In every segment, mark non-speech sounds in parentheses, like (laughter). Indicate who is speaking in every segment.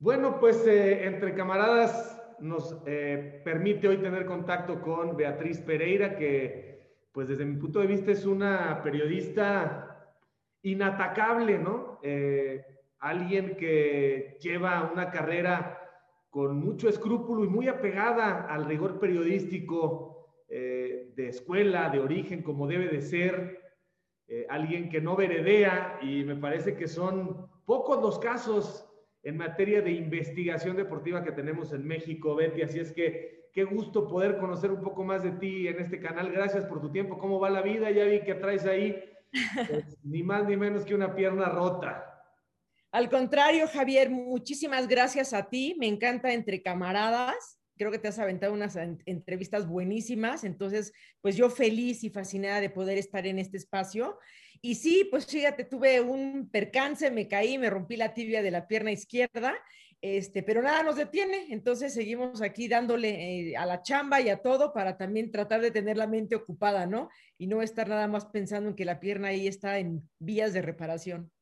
Speaker 1: Bueno, pues eh, entre camaradas nos eh, permite hoy tener contacto con Beatriz Pereira, que pues desde mi punto de vista es una periodista inatacable, ¿no? Eh, alguien que lleva una carrera con mucho escrúpulo y muy apegada al rigor periodístico de escuela, de origen, como debe de ser, alguien que no veredea y me parece que son pocos los casos en materia de investigación deportiva que tenemos en México, Betty. Así es que qué gusto poder conocer un poco más de ti en este canal. Gracias por tu tiempo. ¿Cómo va la vida? Ya vi que traes ahí pues, (laughs) ni más ni menos que una pierna rota.
Speaker 2: Al contrario, Javier, muchísimas gracias a ti. Me encanta entre camaradas creo que te has aventado unas entrevistas buenísimas, entonces, pues yo feliz y fascinada de poder estar en este espacio. Y sí, pues fíjate, tuve un percance, me caí, me rompí la tibia de la pierna izquierda, este, pero nada nos detiene, entonces seguimos aquí dándole eh, a la chamba y a todo para también tratar de tener la mente ocupada, ¿no? Y no estar nada más pensando en que la pierna ahí está en vías de reparación.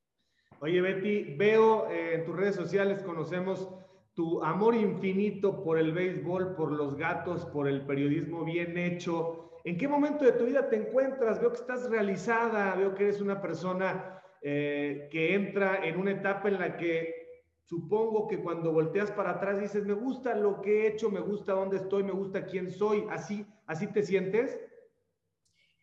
Speaker 1: Oye, Betty, veo eh, en tus redes sociales, conocemos tu amor infinito por el béisbol, por los gatos, por el periodismo bien hecho. ¿En qué momento de tu vida te encuentras? Veo que estás realizada, veo que eres una persona eh, que entra en una etapa en la que supongo que cuando volteas para atrás dices, me gusta lo que he hecho, me gusta dónde estoy, me gusta quién soy. ¿Así, así te sientes?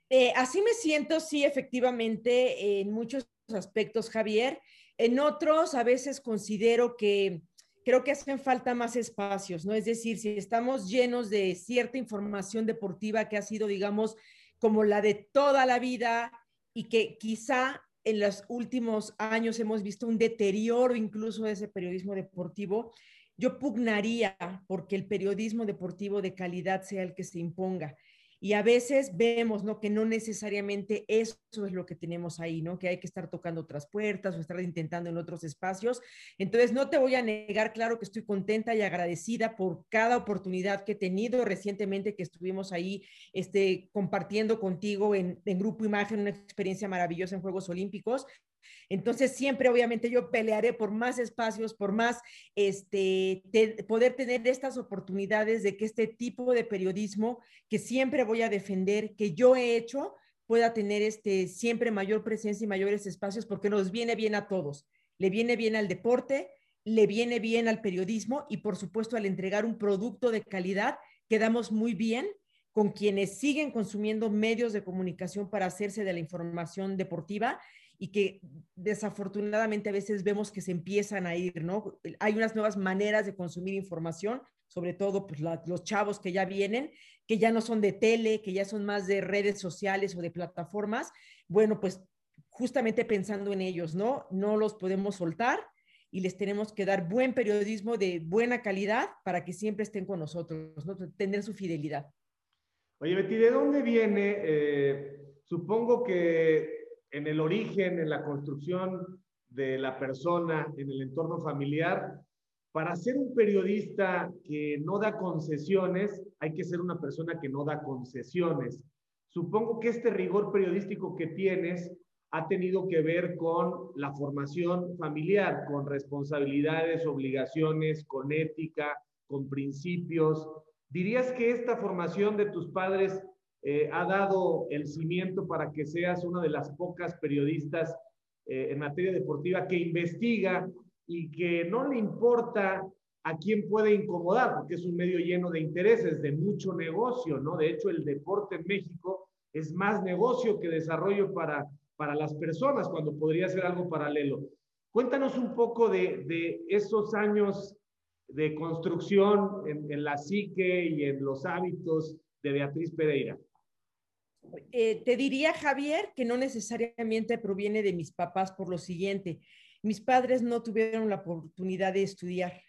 Speaker 2: Eh, así me siento, sí, efectivamente, en muchos aspectos, Javier. En otros, a veces considero que creo que hacen falta más espacios, ¿no? Es decir, si estamos llenos de cierta información deportiva que ha sido, digamos, como la de toda la vida y que quizá en los últimos años hemos visto un deterioro incluso de ese periodismo deportivo, yo pugnaría porque el periodismo deportivo de calidad sea el que se imponga. Y a veces vemos, ¿no? Que no necesariamente eso es lo que tenemos ahí, ¿no? Que hay que estar tocando otras puertas o estar intentando en otros espacios. Entonces, no te voy a negar, claro que estoy contenta y agradecida por cada oportunidad que he tenido recientemente que estuvimos ahí este, compartiendo contigo en, en Grupo Imagen, una experiencia maravillosa en Juegos Olímpicos. Entonces, siempre, obviamente, yo pelearé por más espacios, por más, este, poder tener estas oportunidades de que este tipo de periodismo que siempre voy a defender, que yo he hecho, pueda tener este, siempre mayor presencia y mayores espacios, porque nos viene bien a todos. Le viene bien al deporte, le viene bien al periodismo y, por supuesto, al entregar un producto de calidad, quedamos muy bien con quienes siguen consumiendo medios de comunicación para hacerse de la información deportiva y que desafortunadamente a veces vemos que se empiezan a ir, ¿no? Hay unas nuevas maneras de consumir información, sobre todo pues, los chavos que ya vienen, que ya no son de tele, que ya son más de redes sociales o de plataformas. Bueno, pues justamente pensando en ellos, ¿no? No los podemos soltar y les tenemos que dar buen periodismo de buena calidad para que siempre estén con nosotros, ¿no? Tener su fidelidad.
Speaker 1: Oye, Betty, ¿de dónde viene? Eh, supongo que en el origen, en la construcción de la persona, en el entorno familiar. Para ser un periodista que no da concesiones, hay que ser una persona que no da concesiones. Supongo que este rigor periodístico que tienes ha tenido que ver con la formación familiar, con responsabilidades, obligaciones, con ética, con principios. ¿Dirías que esta formación de tus padres eh, ha dado el cimiento para que seas una de las pocas periodistas eh, en materia deportiva que investiga y que no le importa a quién puede incomodar, porque es un medio lleno de intereses, de mucho negocio, ¿no? De hecho, el deporte en México es más negocio que desarrollo para, para las personas, cuando podría ser algo paralelo. Cuéntanos un poco de, de esos años de construcción en, en la psique y en los hábitos de Beatriz Pereira.
Speaker 2: Eh, te diría, Javier, que no necesariamente proviene de mis papás por lo siguiente. Mis padres no tuvieron la oportunidad de estudiar.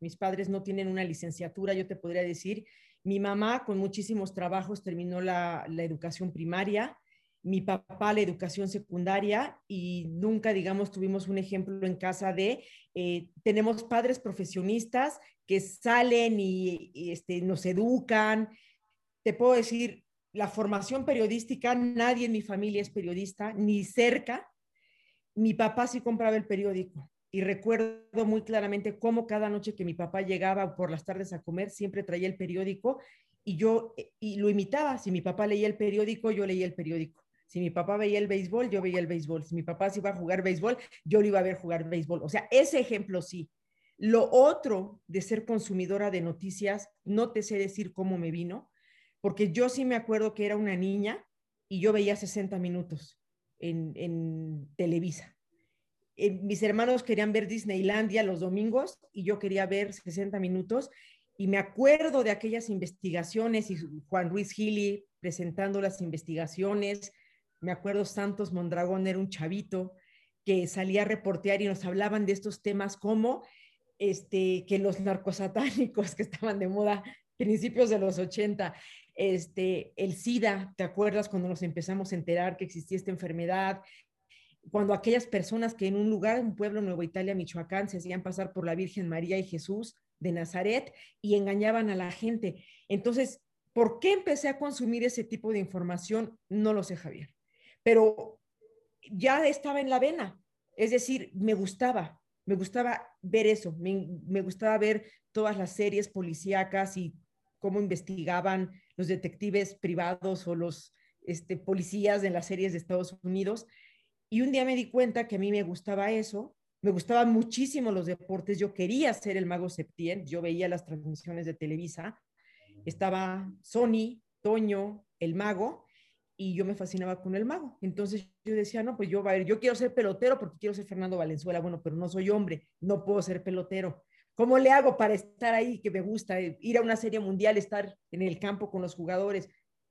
Speaker 2: Mis padres no tienen una licenciatura, yo te podría decir. Mi mamá, con muchísimos trabajos, terminó la, educación primaria. Mi papá, la educación secundaria. Y nunca, digamos, tuvimos un ejemplo en casa de, eh, tenemos padres profesionistas que salen y, y este, nos educan. Te puedo decir, la formación periodística, nadie en mi familia es periodista, ni cerca. Mi papá sí compraba el periódico. y recuerdo muy claramente cómo cada noche que mi papá llegaba por las tardes a comer, siempre traía el periódico y yo y lo imitaba. Si mi papá leía el periódico, yo leía el periódico. Si mi papá veía el béisbol, yo veía el béisbol. Si mi papá se iba a jugar béisbol, yo lo iba a ver jugar béisbol. O sea, ese ejemplo sí. Lo otro de ser consumidora de noticias, no te sé decir cómo me vino, porque yo sí me acuerdo que era una niña y yo veía 60 minutos en, Televisa. Eh, mis hermanos querían ver Disneylandia los domingos y yo quería ver 60 minutos y me acuerdo de aquellas investigaciones y Juan Ruiz Gili presentando las investigaciones. Me acuerdo Santos Mondragón era un chavito que salía a reportear y nos hablaban de estos temas como este, que los narcosatánicos que estaban de moda principios de los 80, este, el SIDA, ¿te acuerdas cuando nos empezamos a enterar que existía esta enfermedad? Cuando aquellas personas que en un lugar, un pueblo, Nueva Italia, Michoacán, se hacían pasar por la Virgen María y Jesús, de Nazaret y engañaban a la gente. Entonces, ¿por qué empecé a consumir ese tipo de información? No lo sé, Javier. Pero ya estaba en la vena. Es decir, me gustaba, me gustaba ver eso, me, gustaba ver todas las series policíacas y cómo investigaban los detectives privados o los este, policías de las series de Estados Unidos. Y un día me di cuenta que a mí me gustaba eso me gustaban muchísimo los deportes, yo quería ser el mago Septién, yo veía las transmisiones de Televisa, estaba Sony, Toño, el mago, y yo me fascinaba con el mago. Entonces yo decía, no, pues yo, yo quiero ser pelotero porque quiero ser Fernando Valenzuela, bueno, pero no soy hombre, no puedo ser pelotero. ¿Cómo le hago para estar ahí, que me gusta, eh, ir a una serie mundial, estar en el campo con los jugadores?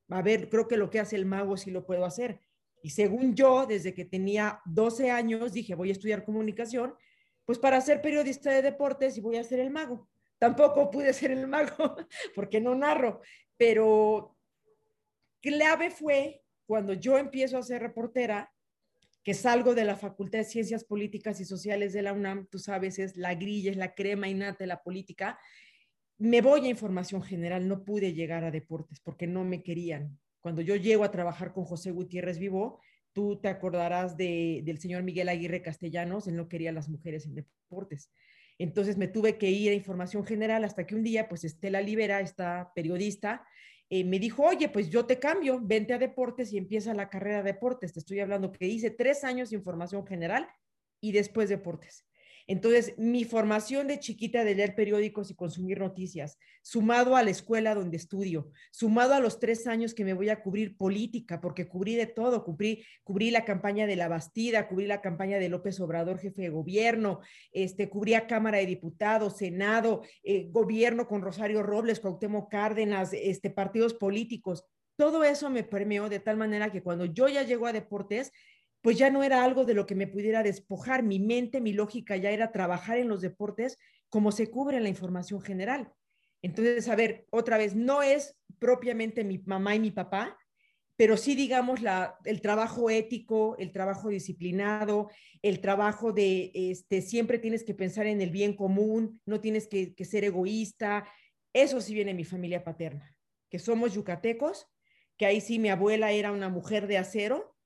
Speaker 2: A ver, creo que lo que hace el mago sí lo puedo hacer. Y según yo, desde que tenía 12 años, dije, voy a estudiar comunicación, pues para ser periodista de deportes y voy a ser el mago. Tampoco pude ser el mago (laughs) porque no narro, pero clave fue cuando yo empiezo a ser reportera, que salgo de la Facultad de Ciencias Políticas y Sociales de la UNAM, tú sabes, es la grilla, es la crema innata de la política, me voy a información general, no pude llegar a deportes porque no me querían, cuando yo llego a trabajar con José Gutiérrez Vivo, tú te acordarás de, del señor Miguel Aguirre Castellanos, él no quería las mujeres en deportes. Entonces me tuve que ir a información general hasta que un día, pues Estela Libera, esta periodista, eh, me dijo, oye, pues yo te cambio, vente a deportes y empieza la carrera de deportes. Te estoy hablando que hice tres años de información general y después deportes. Entonces, mi formación de chiquita de leer periódicos y consumir noticias, sumado a la escuela donde estudio, sumado a los tres años que me voy a cubrir política, porque cubrí de todo, cubrí, la campaña de la Bastida, cubrí la campaña de López Obrador, jefe de gobierno, este, cubrí a Cámara de Diputados, Senado, eh, gobierno con Rosario Robles, Cuauhtémoc Cárdenas, este, partidos políticos. Todo eso me permeó de tal manera que cuando yo ya llego a deportes, pues ya no era algo de lo que me pudiera despojar. Mi mente, mi lógica ya era trabajar en los deportes como se cubre en la información general. Entonces, a ver, otra vez, no es propiamente mi mamá y mi papá, pero sí, digamos, la, el trabajo ético, el trabajo disciplinado, el trabajo de, este, siempre tienes que pensar en el bien común, no tienes que, ser egoísta. Eso sí viene de mi familia paterna, que somos yucatecos, que ahí sí mi abuela era una mujer de acero,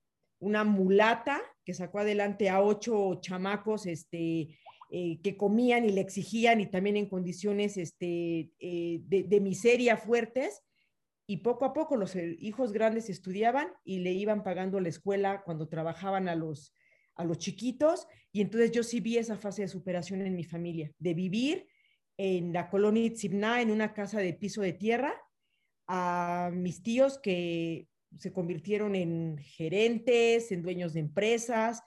Speaker 2: una mulata que sacó adelante a ocho chamacos este, eh, que comían y le exigían y también en condiciones este, eh, de, miseria fuertes. Y poco a poco los eh, hijos grandes estudiaban y le iban pagando la escuela cuando trabajaban a los, a los chiquitos. Y entonces yo sí vi esa fase de superación en mi familia, de vivir en la colonia Itzibná, en una casa de piso de tierra, a mis tíos que se convirtieron en gerentes, en dueños de empresas.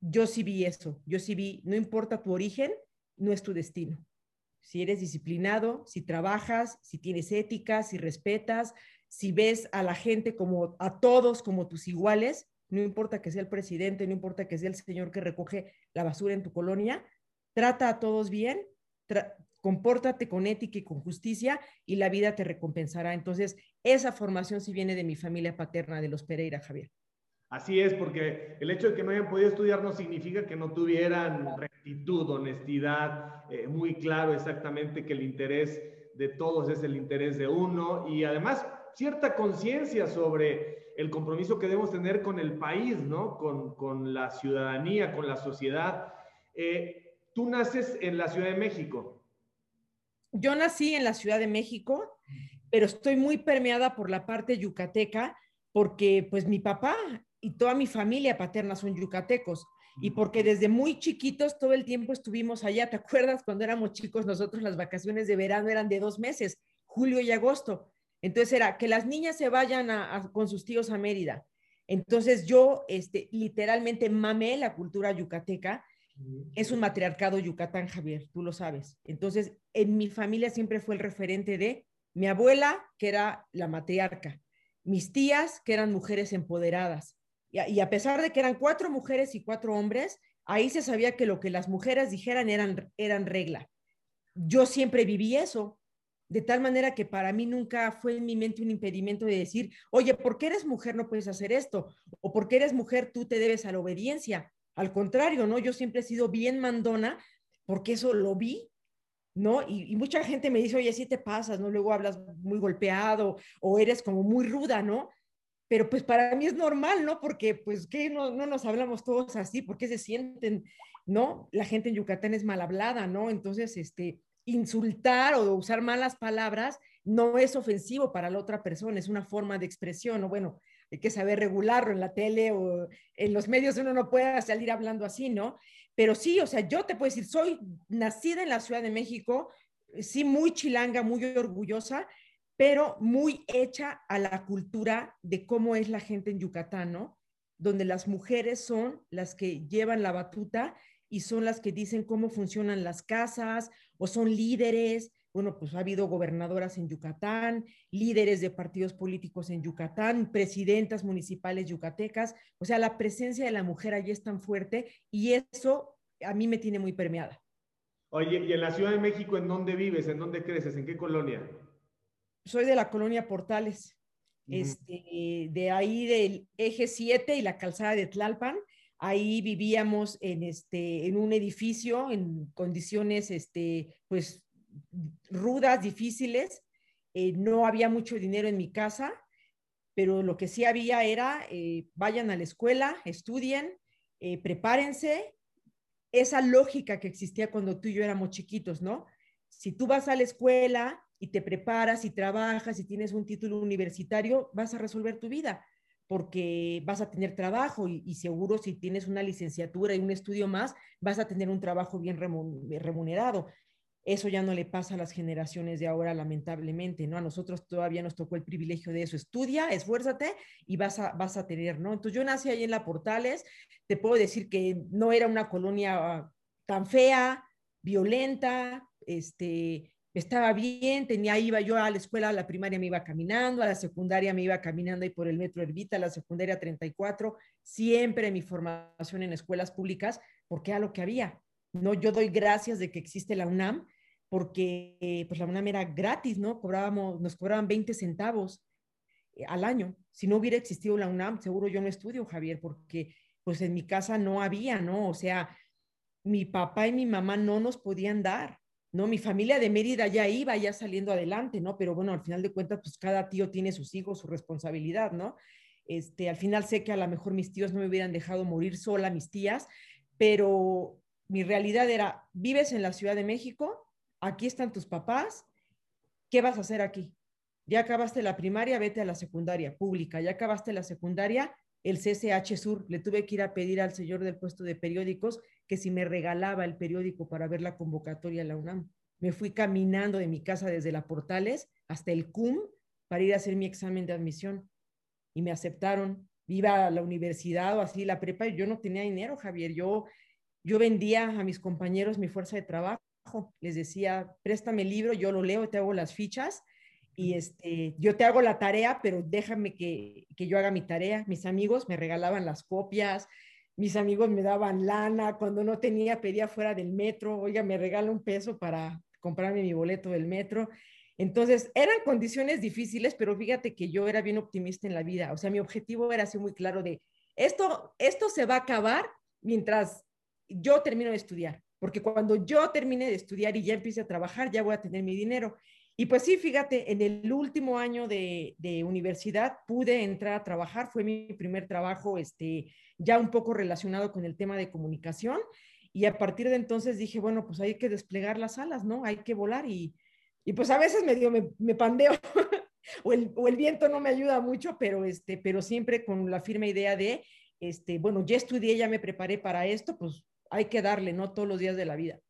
Speaker 2: Yo sí vi eso, yo sí vi, no importa tu origen, no es tu destino. Si eres disciplinado, si trabajas, si tienes ética, si respetas, si ves a la gente como a todos como tus iguales, no importa que sea el presidente, no importa que sea el señor que recoge la basura en tu colonia, trata a todos bien, compórtate con ética y con justicia y la vida te recompensará. Entonces, esa formación sí viene de mi familia paterna, de los Pereira, Javier.
Speaker 1: Así es, porque el hecho de que no hayan podido estudiar no significa que no tuvieran rectitud, honestidad, eh, muy claro exactamente que el interés de todos es el interés de uno y además cierta conciencia sobre el compromiso que debemos tener con el país, ¿no? Con, con la ciudadanía, con la sociedad. Eh, tú naces en la Ciudad de México.
Speaker 2: Yo nací en la Ciudad de México, pero estoy muy permeada por la parte yucateca, porque pues mi papá y toda mi familia paterna son yucatecos y porque desde muy chiquitos todo el tiempo estuvimos allá. ¿Te acuerdas cuando éramos chicos nosotros las vacaciones de verano eran de dos meses, julio y agosto? Entonces era que las niñas se vayan con sus tíos a Mérida. Entonces yo este, literalmente mamé la cultura yucateca. Es un matriarcado Yucatán, Javier, tú lo sabes. Entonces, en mi familia siempre fue el referente de mi abuela, que era la matriarca, mis tías, que eran mujeres empoderadas, y a, pesar de que eran cuatro mujeres y cuatro hombres, ahí se sabía que lo que las mujeres dijeran eran, eran regla. Yo siempre viví eso, de tal manera que para mí nunca fue en mi mente un impedimento de decir, oye, ¿por qué eres mujer no puedes hacer esto? O ¿por qué eres mujer tú te debes a la obediencia? Al contrario, ¿no? Yo siempre he sido bien mandona porque eso lo vi, ¿no? Y, mucha gente me dice, oye, sí te pasas, ¿no? Luego hablas muy golpeado o eres como muy ruda, ¿no? pero pues para mí es normal, ¿no? Porque pues que no, no nos hablamos todos así, porque se sienten, ¿no? La gente en Yucatán es mal hablada, ¿no? Entonces, este, insultar o usar malas palabras no es ofensivo para la otra persona, es una forma de expresión, ¿no? Bueno, hay que saber regularlo en la tele o en los medios uno no puede salir hablando así, ¿no? Pero sí, o sea, yo te puedo decir, soy nacida en la Ciudad de México, sí, muy chilanga, muy orgullosa, pero muy hecha a la cultura de cómo es la gente en Yucatán, ¿no? Donde las mujeres son las que llevan la batuta y son las que dicen cómo funcionan las casas o son líderes. Bueno, pues ha habido gobernadoras en Yucatán, líderes de partidos políticos en Yucatán, presidentas municipales yucatecas. O sea, la presencia de la mujer allí es tan fuerte y eso a mí me tiene muy permeada.
Speaker 1: Oye, ¿y en la Ciudad de México en dónde vives? ¿En dónde creces? ¿En qué colonia?
Speaker 2: soy de la colonia Portales, este, de ahí del eje 7 y la calzada de Tlalpan. Ahí vivíamos en, este, en un edificio en condiciones este, pues, rudas, difíciles. Eh, no había mucho dinero en mi casa, pero lo que sí había era, eh, vayan a la escuela, estudien, eh, prepárense. Esa lógica que existía cuando tú y yo éramos chiquitos, ¿no? Si tú vas a la escuela, y te preparas y trabajas y tienes un título universitario, vas a resolver tu vida porque vas a tener trabajo y, seguro si tienes una licenciatura y un estudio más, vas a tener un trabajo bien remunerado. Eso ya no le pasa a las generaciones de ahora, lamentablemente, ¿no? A nosotros todavía nos tocó el privilegio de eso. Estudia, esfuérzate y vas a, vas a tener, ¿no? Entonces yo nací ahí en La Portales, te puedo decir que no era una colonia tan fea, violenta, este, estaba bien, tenía, iba yo a la escuela, a la primaria me iba caminando, a la secundaria me iba caminando ahí por el metro Herbita, a la secundaria 34, siempre mi formación en escuelas públicas, porque era lo que había. No, yo doy gracias de que existe la UNAM, porque pues la UNAM era gratis, ¿no? Cobrábamos, nos cobraban 20 centavos eh, al año. Si no hubiera existido la UNAM, seguro yo no estudio, Javier, porque pues en mi casa no había, ¿no? O sea, mi papá y mi mamá no nos podían dar ¿no? Mi familia de Mérida ya iba, ya saliendo adelante, ¿no? Pero bueno, al final de cuentas, pues cada tío tiene sus hijos, su responsabilidad, ¿no? Este, al final sé que a lo mejor mis tíos no me hubieran dejado morir sola, mis tías, pero mi realidad era, vives en la Ciudad de México, aquí están tus papás, ¿qué vas a hacer aquí? Ya acabaste la primaria, vete a la secundaria pública, ya acabaste la secundaria, el CCH Sur, le tuve que ir a pedir al señor del puesto de periódicos que si me regalaba el periódico para ver la convocatoria a la UNAM. Me fui caminando de mi casa desde la Portales hasta el CUM para ir a hacer mi examen de admisión y me aceptaron. Iba a la universidad o así, la prepa, y yo no tenía dinero, Javier. Yo, yo vendía a mis compañeros mi fuerza de trabajo. Les decía, préstame el libro, yo lo leo, te hago las fichas y este, yo te hago la tarea, pero déjame que, que, yo haga mi tarea. Mis amigos me regalaban las copias, mis amigos me daban lana, cuando no tenía pedía fuera del metro, oiga, me regala un peso para comprarme mi boleto del metro. Entonces, eran condiciones difíciles, pero fíjate que yo era bien optimista en la vida. O sea, mi objetivo era así muy claro de, esto, esto se va a acabar mientras yo termino de estudiar, porque cuando yo termine de estudiar y ya empiece a trabajar, ya voy a tener mi dinero. Y pues sí, fíjate, en el último año de, universidad pude entrar a trabajar, fue mi primer trabajo este, ya un poco relacionado con el tema de comunicación Y a partir de entonces dije, bueno, pues hay que desplegar las alas, ¿no? Hay que volar y, y pues a veces medio me, me pandeo (laughs) o, el, o, el, viento no me ayuda mucho, pero, este, pero siempre con la firme idea de, este, bueno, ya estudié, ya me preparé para esto, pues hay que darle, ¿no? Todos los días de la vida.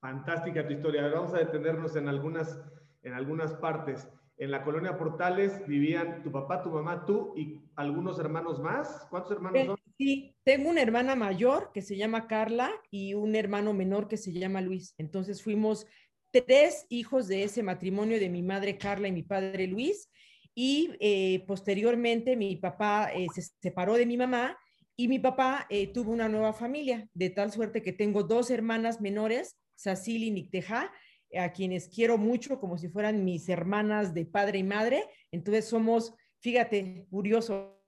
Speaker 1: Fantástica tu historia. Vamos a detenernos en algunas, en algunas partes. En la colonia Portales vivían tu papá, tu mamá, tú y algunos hermanos más. ¿Cuántos hermanos son?
Speaker 2: Sí, tengo una hermana mayor que se llama Carla y un hermano menor que se llama Luis. Entonces fuimos tres hijos de ese matrimonio de mi madre Carla y mi padre Luis. Y eh, posteriormente mi papá eh, se separó de mi mamá y mi papá eh, tuvo una nueva familia, de tal suerte que tengo dos hermanas menores, Sacil y Nicteja, a quienes quiero mucho como si fueran mis hermanas de padre y madre. Entonces somos, fíjate, curioso,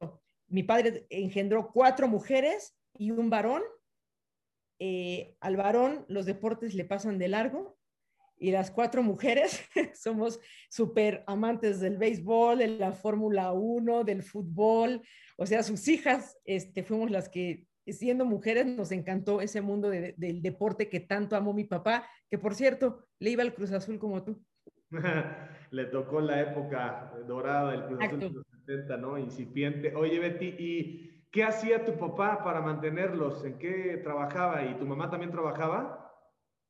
Speaker 2: mi padre engendró cuatro mujeres y un varón. Eh, al varón los deportes le pasan de largo y las cuatro mujeres (laughs) somos súper amantes del béisbol, de la Fórmula 1, del fútbol. O sea, sus hijas este, fuimos las que siendo mujeres nos encantó ese mundo de, del deporte que tanto amó mi papá, que por cierto, le iba al Cruz Azul como tú. (laughs)
Speaker 1: le tocó la época dorada del Cruz Azul de los 70, ¿no? Incipiente. Oye, Betty, ¿y qué hacía tu papá para mantenerlos? ¿En qué trabajaba? ¿Y tu mamá también trabajaba?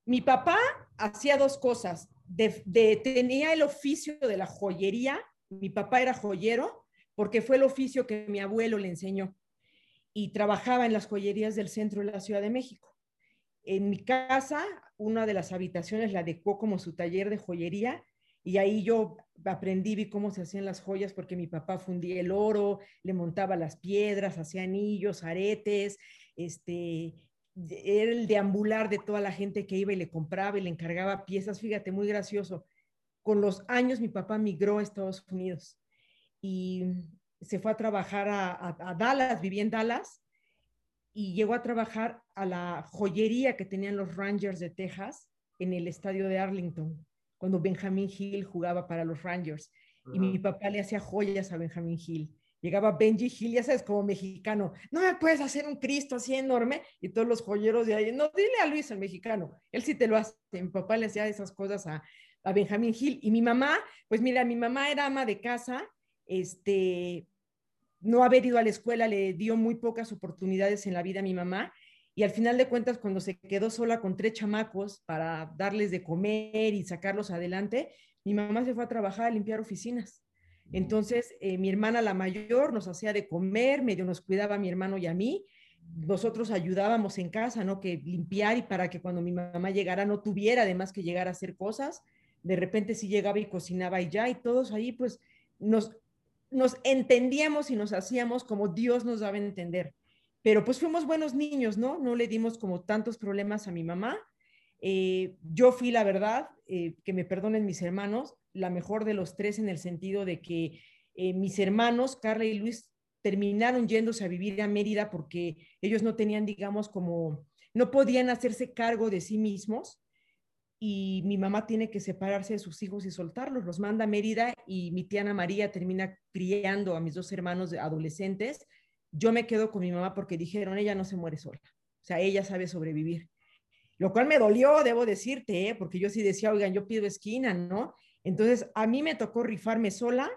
Speaker 2: Mi papá hacía dos cosas. De, tenía el oficio de la joyería. Mi papá era joyero porque fue el oficio que mi abuelo le enseñó y trabajaba en las joyerías del centro de la Ciudad de México. En mi casa, una de las habitaciones la adecuó como su taller de joyería y ahí yo aprendí, vi cómo se hacían las joyas porque mi papá fundía el oro, le montaba las piedras, hacía anillos, aretes, este, era el deambular de toda la gente que iba y le compraba y le encargaba piezas, fíjate, muy gracioso. Con los años mi papá migró a Estados Unidos y se fue a trabajar a, a, Dallas, vivía en Dallas, y llegó a trabajar a la joyería que tenían los Rangers de Texas en el estadio de Arlington, cuando Benjamin Hill jugaba para los Rangers. Uh -huh. Y mi papá le hacía joyas a Benjamin Hill. Llegaba Benji Hill, ya sabes, como mexicano, no me puedes hacer un Cristo así enorme. Y todos los joyeros de ahí, no, dile a Luis, el mexicano, él sí te lo hace. Mi papá le hacía esas cosas a, a Benjamin Hill. Y mi mamá, pues mira, mi mamá era ama de casa, este, no haber ido a la escuela le dio muy pocas oportunidades en la vida a mi mamá y al final de cuentas cuando se quedó sola con tres chamacos para darles de comer y sacarlos adelante, mi mamá se fue a trabajar a limpiar oficinas. Entonces, eh, mi hermana la mayor nos hacía de comer, medio nos cuidaba a mi hermano y a mí. Nosotros ayudábamos en casa, ¿no? Que limpiar y para que cuando mi mamá llegara no tuviera además que llegar a hacer cosas. De repente sí llegaba y cocinaba y ya, y todos ahí pues nos nos entendíamos y nos hacíamos como Dios nos daba a entender. Pero pues fuimos buenos niños, ¿no? No le dimos como tantos problemas a mi mamá. Eh, yo fui, la verdad, eh, que me perdonen mis hermanos, la mejor de los tres en el sentido de que eh, mis hermanos, Carla y Luis, terminaron yéndose a vivir a Mérida porque ellos no tenían, digamos, como, no podían hacerse cargo de sí mismos y mi mamá tiene que separarse de sus hijos y soltarlos, los manda a Mérida y mi tía Ana María termina criando a mis dos hermanos adolescentes. Yo me quedo con mi mamá porque dijeron, ella no se muere sola, o sea, ella sabe sobrevivir. Lo cual me dolió, debo decirte, ¿eh? porque yo sí decía, oigan, yo pido esquina, ¿no? Entonces, a mí me tocó rifarme sola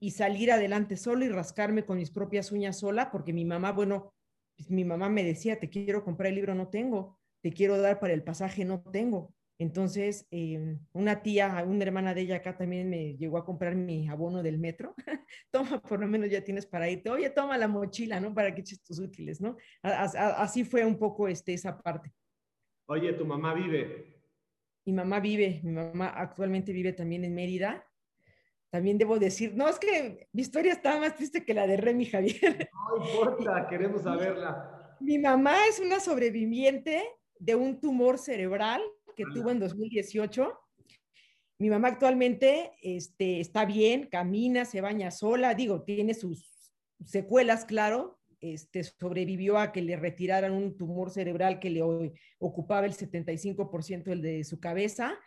Speaker 2: y salir adelante solo y rascarme con mis propias uñas sola, porque mi mamá, bueno, pues mi mamá me decía, te quiero comprar el libro, no tengo, te quiero dar para el pasaje, no tengo. Entonces, eh, una tía, una hermana de ella acá también me llegó a comprar mi abono del metro. (laughs) toma, por lo menos ya tienes para irte. Oye, toma la mochila, ¿no? Para que eches tus útiles, ¿no? Así fue un poco este, esa parte.
Speaker 1: Oye, ¿tu mamá vive?
Speaker 2: Mi mamá vive, mi mamá actualmente vive también en Mérida. También debo decir, no, es que mi historia está más triste que la de Remy Javier. (laughs)
Speaker 1: No importa, queremos saberla.
Speaker 2: Mi mamá es una sobreviviente de un tumor cerebral que tuvo en 2018. Mi mamá actualmente este, está bien, camina, se baña sola, digo, tiene sus secuelas, claro, este, sobrevivió a que le retiraran un tumor cerebral que le ocupaba el 75% de su cabeza.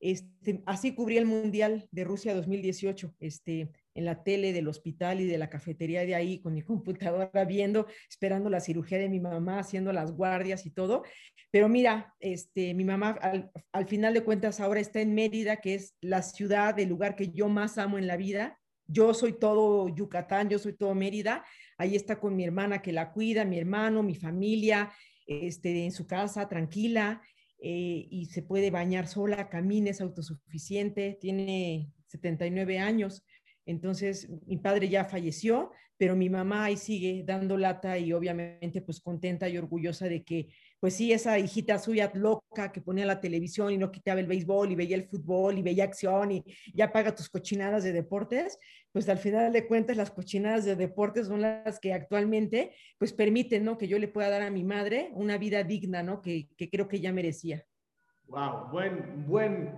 Speaker 2: Este, así cubrí el Mundial de Rusia 2018, este, en la tele del hospital y de la cafetería de ahí, con mi (laughs) computadora viendo, esperando la cirugía de mi mamá, haciendo las guardias y todo. Pero mira, este, mi mamá al, al final de cuentas ahora está en Mérida, que es la ciudad, el lugar que yo más amo en la vida. Yo soy todo Yucatán, yo soy todo Mérida. Ahí está con mi hermana que la cuida, mi hermano, mi familia, este, en su casa, tranquila. Eh, y se puede bañar sola, camina, es autosuficiente, tiene 79 años. Entonces, mi padre ya falleció, pero mi mamá ahí sigue dando lata y obviamente pues contenta y orgullosa de que, pues sí, esa hijita suya loca que ponía la televisión y no quitaba el béisbol y veía el fútbol y veía acción y ya paga tus cochinadas de deportes, pues al final de cuentas las cochinadas de deportes son las que actualmente pues permiten, ¿no? Que yo le pueda dar a mi madre una vida digna, ¿no? Que, que creo que ya merecía.
Speaker 1: Wow, buen, buen,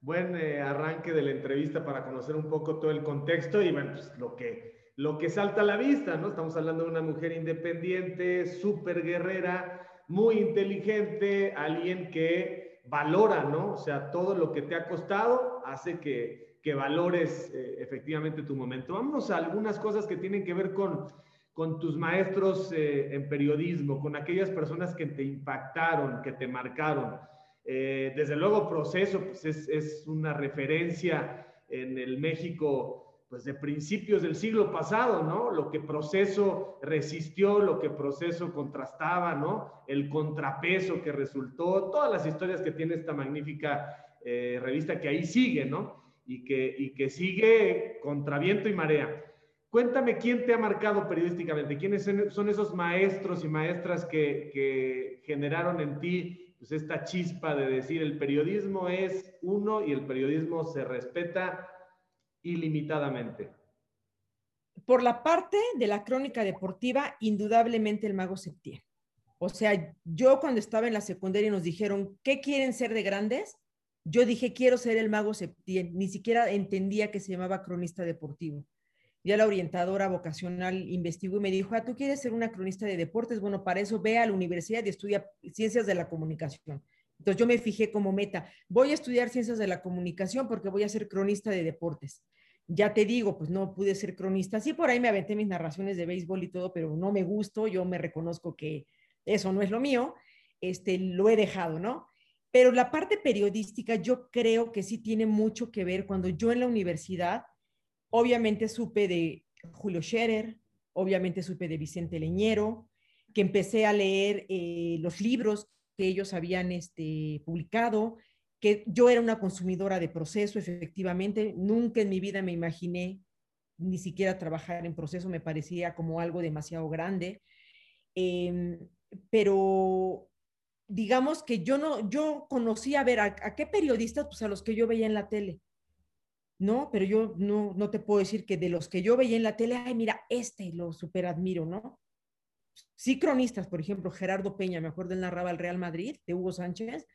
Speaker 1: buen eh, arranque de la entrevista para conocer un poco todo el contexto y bueno, pues lo que, lo que salta a la vista, ¿no? Estamos hablando de una mujer independiente, súper guerrera, muy inteligente, alguien que valora, ¿no? O sea, todo lo que te ha costado hace que, que valores eh, efectivamente tu momento. Vámonos a algunas cosas que tienen que ver con, con tus maestros eh, en periodismo, con aquellas personas que te impactaron, que te marcaron. Eh, desde luego, Proceso pues es, es, una referencia en el México pues de principios del siglo pasado, ¿no? Lo que Proceso resistió, lo que Proceso contrastaba, ¿no? El contrapeso que resultó, todas las historias que tiene esta magnífica revista que ahí sigue, ¿no? y que, y que sigue contra viento y marea. Cuéntame quién te ha marcado periodísticamente, quiénes son esos maestros y maestras que, que generaron en ti pues, esta chispa de decir el periodismo es uno y el periodismo se respeta ilimitadamente.
Speaker 2: Por la parte de la crónica deportiva, indudablemente el mago Septién. O sea, yo cuando estaba en la secundaria nos dijeron, ¿qué quieren ser de grandes? Yo dije, quiero ser el mago Septién, ni siquiera entendía que se llamaba cronista deportivo. Ya la orientadora vocacional investigó y me dijo, ah, ¿tú quieres ser una cronista de deportes? Bueno, para eso ve a la universidad y estudia ciencias de la comunicación. Entonces yo me fijé como meta, voy a estudiar ciencias de la comunicación porque voy a ser cronista de deportes. Ya te digo, pues no pude ser cronista. Sí, por ahí me aventé mis narraciones de béisbol y todo, pero no me gustó. Yo me reconozco que eso no es lo mío. Este, lo he dejado, ¿no? Pero la parte periodística yo creo que sí tiene mucho que ver cuando yo en la universidad, obviamente supe de Julio Scherer, obviamente supe de Vicente Leñero, que empecé a leer eh, los libros que ellos habían este, publicado, que yo era una consumidora de proceso, efectivamente, nunca en mi vida me imaginé ni siquiera trabajar en proceso, me parecía como algo demasiado grande. Em, pero digamos que yo no, yo conocía a ver a, qué periodistas, pues a los que yo veía en la tele. ¿no? Pero yo no, no te puedo decir que de los que yo veía en la tele, ay, mira, este lo super admiro, ¿no? Sí, cronistas, por ejemplo, Gerardo Peña, me acuerdo, él narraba el Real Madrid de Hugo Sánchez,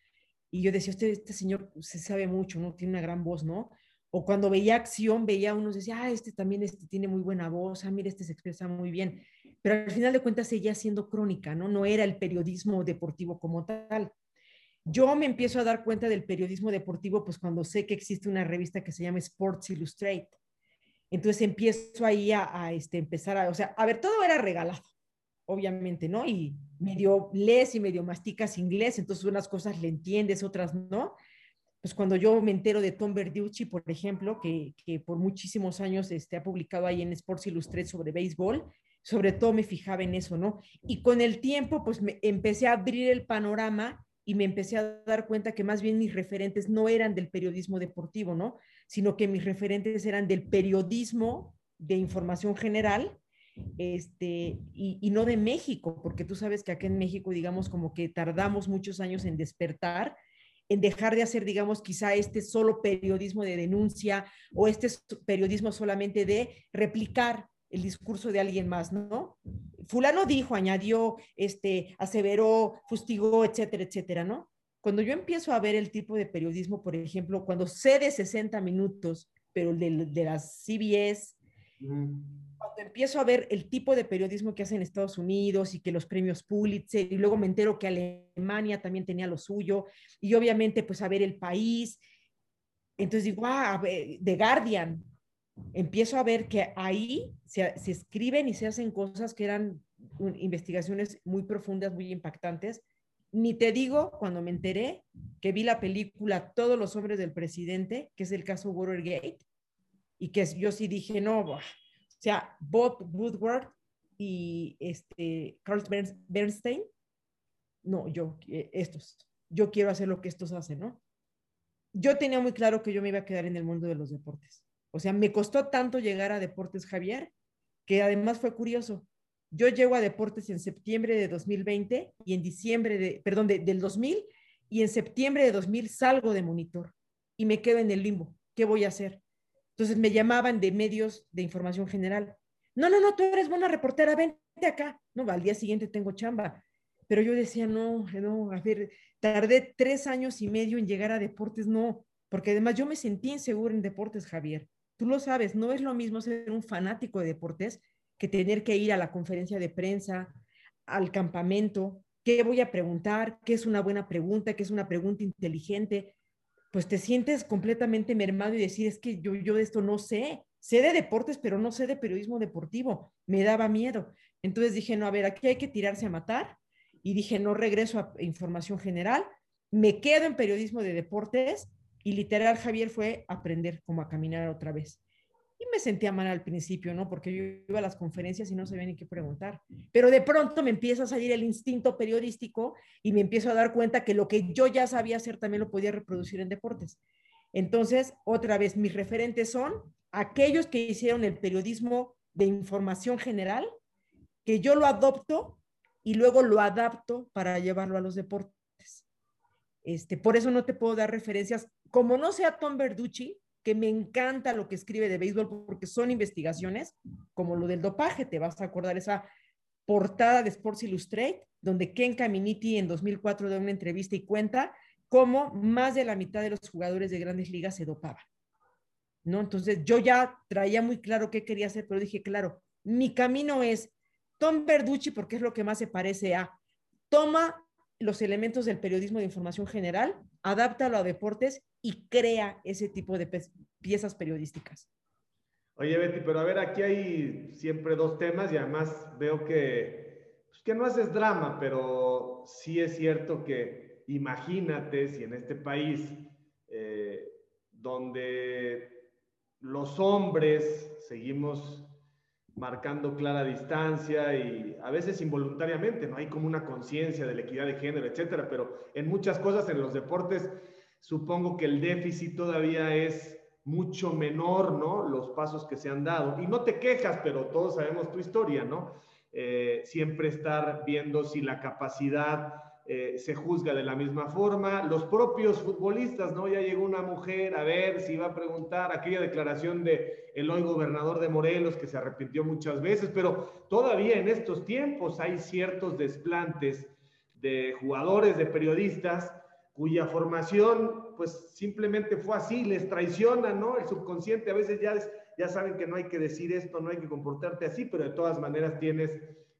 Speaker 2: y yo decía, este, este señor se sabe mucho, ¿no? Tiene una gran voz, ¿no? O cuando veía acción, veía a unos, decía, ah, este también este tiene muy buena voz, ah, mira, este se expresa muy bien pero al final de cuentas seguía siendo crónica, ¿no? No era el periodismo deportivo como tal. Yo me empiezo a dar cuenta del periodismo deportivo pues cuando sé que existe una revista que se llama Sports Illustrated. Entonces empiezo ahí a, este, empezar a, o sea, a ver, todo era regalado, obviamente, ¿no? Y medio lees y medio masticas inglés, entonces unas cosas le entiendes, otras no. Pues cuando yo me entero de Tom Verducci, por ejemplo, que, que por muchísimos años este, ha publicado ahí en Sports Illustrated sobre béisbol, sobre todo me fijaba en eso, ¿no? Y con el tiempo, pues me empecé a abrir el panorama y me empecé a dar cuenta que más bien mis referentes no eran del periodismo deportivo, ¿no? Sino que mis referentes eran del periodismo de información general, este, y, no de México, porque tú sabes que acá en México, digamos, como que tardamos muchos años en despertar, en dejar de hacer, digamos, quizá este solo periodismo de denuncia o este periodismo solamente de replicar el discurso de alguien más, ¿no? Fulano dijo, añadió, este, aseveró, fustigó, etcétera, etcétera, ¿no? Cuando yo empiezo a ver el tipo de periodismo, por ejemplo, cuando sé de 60 minutos, pero de, de las CBS, empiezo a ver el tipo de periodismo que hacen en Estados Unidos y que los premios Pulitzer, y luego me entero que Alemania también tenía lo suyo, y obviamente pues a ver el país, Entonces digo, ah, The Guardian. Empiezo a ver que ahí se, se escriben y se hacen cosas que eran investigaciones muy profundas, muy impactantes. Ni te digo cuando me enteré que vi la película Todos los hombres del presidente, que es el caso Watergate, y que yo sí dije, no, o sea, Bob Woodward y este Carl Bernstein, no, yo, eh, estos, yo quiero hacer lo que estos hacen, ¿no? Yo tenía muy claro que yo me iba a quedar en el mundo de los deportes. O sea, me costó tanto llegar a Deportes Javier, que además fue curioso. Yo llego a Deportes en septiembre de 2020 y en diciembre de, perdón, del 2000 y en septiembre de 2000 salgo de monitor y me quedo en el limbo. ¿Qué voy a hacer? Entonces me llamaban de medios de información general. No, no, no, tú eres buena reportera, vente acá. No, al día siguiente tengo chamba. Pero yo decía, no, no, a ver, tardé tres años y medio en llegar a deportes, no, porque además yo me sentí insegura en deportes, Javier. Tú lo sabes, no es lo mismo ser un fanático de deportes que tener que ir a la conferencia de prensa, al campamento, qué voy a preguntar, qué es una buena pregunta, qué es una pregunta inteligente, pues te sientes completamente mermado y decir, es que yo, yo de esto no sé, sé de deportes, pero no sé de periodismo deportivo, me daba miedo. Entonces dije, no, a ver, aquí hay que tirarse a matar y dije, no regreso a información general, me quedo en periodismo de deportes y literal Javier fue aprender cómo a caminar otra vez. Y me sentía mal al principio, ¿no? Porque yo iba a las conferencias y no sabía ni qué preguntar. Pero de pronto me empieza a salir el instinto periodístico y me empiezo a dar cuenta que lo que yo ya sabía hacer también lo podía reproducir en deportes. Entonces, otra vez, mis referentes son aquellos que hicieron el periodismo de información general, que yo lo adopto y luego lo adapto para llevarlo a los deportes. Este, por eso no te puedo dar referencias. Como no sea Tom Verducci, que me encanta lo que escribe de béisbol porque son investigaciones, como lo del dopaje, te vas a acordar esa portada de Sports Illustrated, donde Ken Caminiti en 2004 da una entrevista y cuenta cómo más de la mitad de los jugadores de grandes ligas se dopaban. ¿No? Entonces yo ya traía muy claro qué quería hacer, pero dije, claro, mi camino es Tom Verducci porque es lo que más se parece a toma los elementos del periodismo de información general, adáptalo a deportes y crea ese tipo de piezas periodísticas.
Speaker 1: Oye, Betty, pero a ver, aquí hay siempre dos temas y además veo que, pues, que no haces drama, pero sí es cierto que imagínate si en este país eh, donde los hombres seguimos marcando clara distancia y a veces involuntariamente, no hay como una conciencia de la equidad de género, etcétera, pero en muchas cosas en los deportes supongo que el déficit todavía es mucho menor, ¿no? Los pasos que se han dado. Y no te quejas, pero todos sabemos tu historia, ¿no? Eh, siempre estar viendo si la capacidad eh, se juzga de la misma forma. Los propios futbolistas, ¿no? Ya llegó una mujer a ver si iba a preguntar aquella declaración de el hoy gobernador de Morelos que se arrepintió muchas veces, pero todavía en estos tiempos hay ciertos desplantes de jugadores, de periodistas cuya formación pues simplemente fue así, les traiciona, ¿no? El subconsciente a veces ya, ya saben que no hay que decir esto, no hay que comportarte así, pero de todas maneras tienes,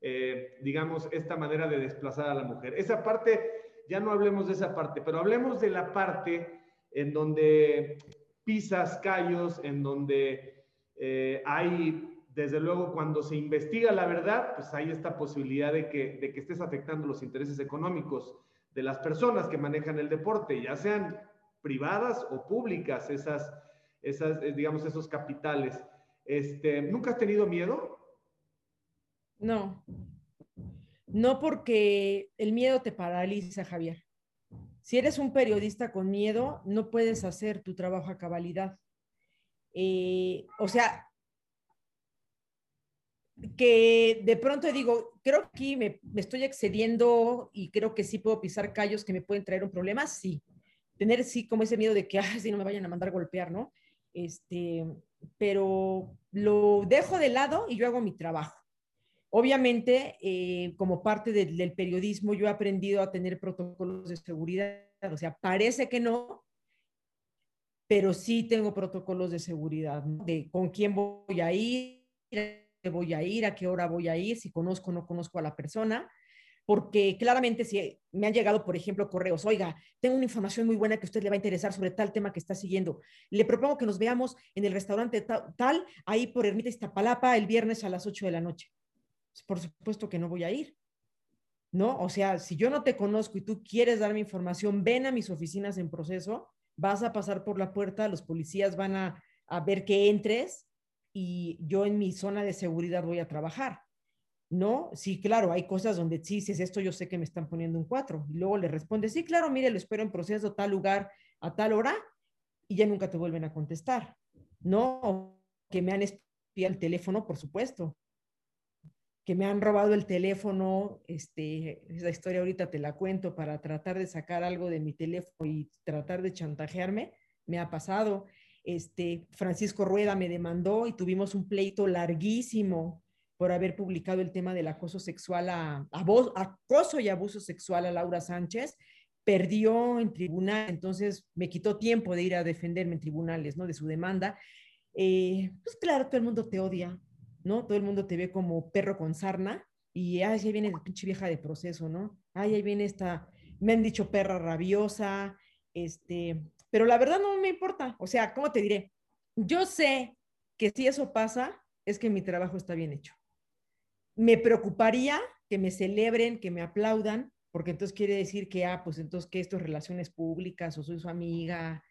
Speaker 1: eh, digamos, esta manera de desplazar a la mujer. Esa parte, ya no hablemos de esa parte, pero hablemos de la parte en donde pisas callos, en donde eh, hay, desde luego, cuando se investiga la verdad, pues hay esta posibilidad de que, de que estés afectando los intereses económicos de las personas que manejan el deporte, ya sean privadas o públicas, esas, esas eh, digamos, esos capitales. Este, ¿Nunca has tenido miedo?
Speaker 2: No, no porque el miedo te paraliza, Javier. Si eres un periodista con miedo, no puedes hacer tu trabajo a cabalidad. Eh, o sea, que de pronto digo, creo que me, estoy excediendo y creo que sí puedo pisar callos que me pueden traer un problema, sí. Tener sí como ese miedo de que, (laughs) ay, si no me vayan a mandar golpear, ¿no? Este, pero lo dejo de lado y yo hago mi trabajo. Obviamente, eh, como parte del periodismo, yo he aprendido a tener protocolos de seguridad, o sea, parece que no, pero sí tengo protocolos de seguridad, de con quién voy a ir, voy a ir, a qué hora voy a ir, si conozco o no conozco a la persona, porque claramente si me han llegado, por ejemplo, correos, oiga, tengo una información muy buena que a usted le va a interesar sobre tal tema que está siguiendo. Le propongo que nos veamos en el restaurante tal, ahí por Ermita Iztapalapa, el viernes a las 8 de la noche. Pues, por supuesto que no voy a ir. ¿No? O sea, si yo no te conozco y tú quieres darme información, ven a mis oficinas en proceso, vas a pasar por la puerta, los policías van a, a ver que entres y yo en mi zona de seguridad voy a trabajar ¿no? Sí, claro, hay cosas donde sí, si es esto, yo sé que me están poniendo un 4. Y luego le responde, sí, claro, mire, lo espero en proceso, tal lugar, a tal hora, y ya nunca te vuelven a contestar, ¿no? Que me han espiado el teléfono, por supuesto. Que me han robado el teléfono, este, esa historia ahorita te la cuento para tratar de sacar algo de mi teléfono y tratar de chantajearme, me ha pasado. Este, Francisco Rueda me demandó y tuvimos un pleito larguísimo por haber publicado el tema del acoso sexual a, acoso y abuso sexual a Laura Sánchez, perdió en tribunal, entonces me quitó tiempo de ir a defenderme en tribunales, ¿no? De su demanda. Eh, pues claro, todo el mundo te odia, ¿no? Todo el mundo te ve como perro con sarna y, ay, ahí viene la pinche vieja de proceso, ¿no? Ay, ahí viene esta, me han dicho perra rabiosa, este, pero la verdad no me importa, o sea, ¿cómo te diré? Yo sé que si eso pasa, es que mi trabajo está bien hecho me preocuparía que me celebren, que me aplaudan, porque entonces quiere decir que, ah, pues entonces que esto es relaciones públicas o soy su amiga.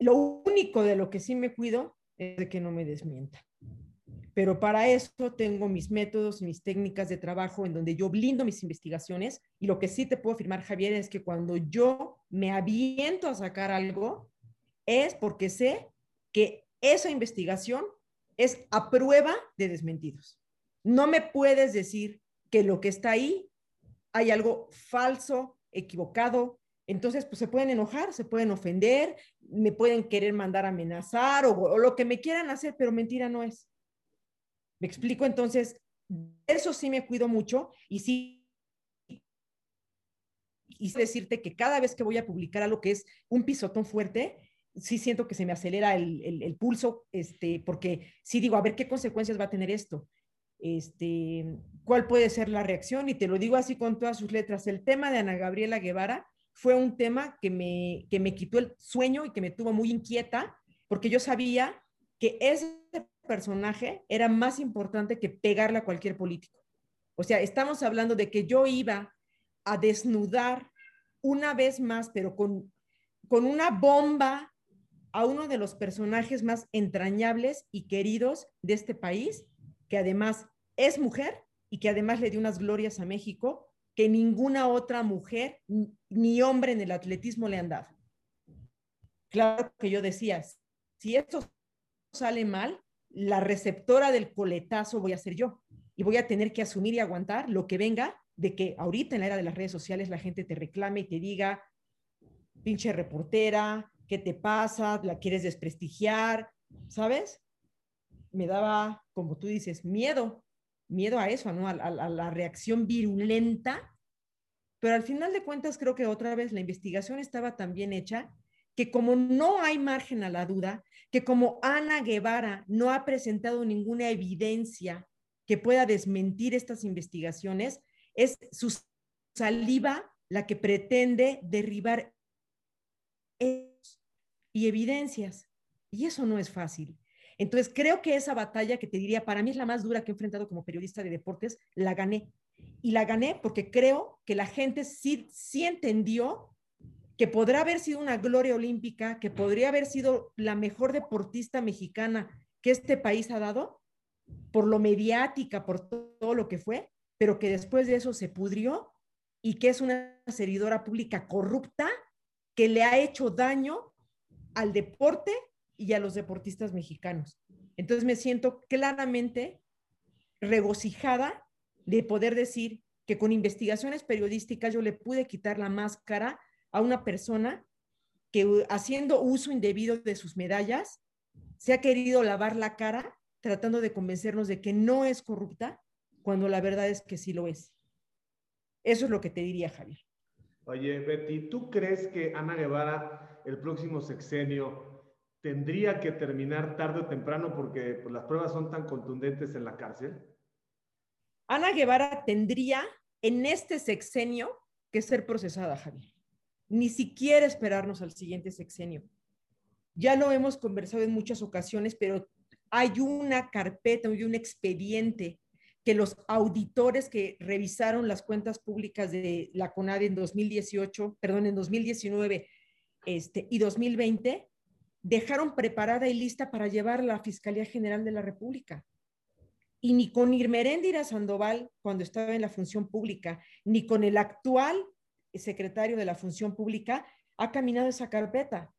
Speaker 2: Lo único de lo que sí me cuido es de que no me desmienta. Pero para eso tengo mis métodos, mis técnicas de trabajo en donde yo blindo mis investigaciones y lo que sí te puedo afirmar, Javier, es que cuando yo me aviento a sacar algo, es porque sé que esa investigación es a prueba de desmentidos. No me puedes decir que lo que está ahí hay algo falso, equivocado. Entonces, pues se pueden enojar, se pueden ofender, me pueden querer mandar amenazar o, lo que me quieran hacer, pero mentira no es. ¿Me explico? Entonces, eso sí me cuido mucho y sí y decirte que cada vez que voy a publicar algo que es un pisotón fuerte, sí siento que se me acelera el, pulso, este, porque sí digo, a ver qué consecuencias va a tener esto este, cuál puede ser la reacción. Y te lo digo así con todas sus letras. El tema de Ana Gabriela Guevara fue un tema que me, que me quitó el sueño y que me tuvo muy inquieta, porque yo sabía que ese personaje era más importante que pegarle a cualquier político. O sea, estamos hablando de que yo iba a desnudar una vez más, pero con, con una bomba a uno de los personajes más entrañables y queridos de este país que además es mujer y que además le dio unas glorias a México que ninguna otra mujer ni hombre en el atletismo le han dado. Claro que yo decía, si esto sale mal, la receptora del coletazo voy a ser yo y voy a tener que asumir y aguantar lo que venga de que ahorita en la era de las redes sociales la gente te reclame y te diga, pinche reportera, ¿qué te pasa? ¿La quieres desprestigiar? ¿Sabes? me daba, como tú dices, miedo, miedo a eso, ¿no? A, la reacción virulenta. Pero al final de cuentas, creo que otra vez la investigación estaba tan bien hecha que como no hay margen a la duda, que como Ana Guevara no ha presentado ninguna evidencia que pueda desmentir estas investigaciones, es su saliva la que pretende derribar y evidencias. Y eso no es fácil. Entonces, creo que esa batalla que te diría, para mí es la más dura que he enfrentado como periodista de deportes, la gané. Y la gané porque creo que la gente sí, sí entendió que podrá haber sido una gloria olímpica, que podría haber sido la mejor deportista mexicana que este país ha dado, por lo mediática, por todo lo que fue, pero que después de eso se pudrió y que es una servidora pública corrupta que le ha hecho daño al deporte y a los deportistas mexicanos. Entonces me siento claramente regocijada de poder decir que con investigaciones periodísticas yo le pude quitar la máscara a una persona que haciendo uso indebido de sus medallas se ha querido lavar la cara tratando de convencernos de que no es corrupta cuando la verdad es que sí lo es. Eso es lo que te diría, Javier.
Speaker 1: Oye, Betty, ¿tú crees que Ana Guevara el próximo sexenio tendría que terminar tarde o temprano porque pues, las pruebas son tan contundentes en la cárcel?
Speaker 2: Ana Guevara tendría en este sexenio que ser procesada, Javier. Ni siquiera esperarnos al siguiente sexenio. Ya lo hemos conversado en muchas ocasiones, pero hay una carpeta y un expediente que los auditores que revisaron las cuentas públicas de la CONADE en 2018, perdón, en 2019 este, y 2020, dejaron preparada y lista para llevar a la Fiscalía General de la República. Y ni con Irmeréndira Sandoval, cuando estaba en la función pública, ni con el actual secretario de la función pública, ha caminado esa carpeta.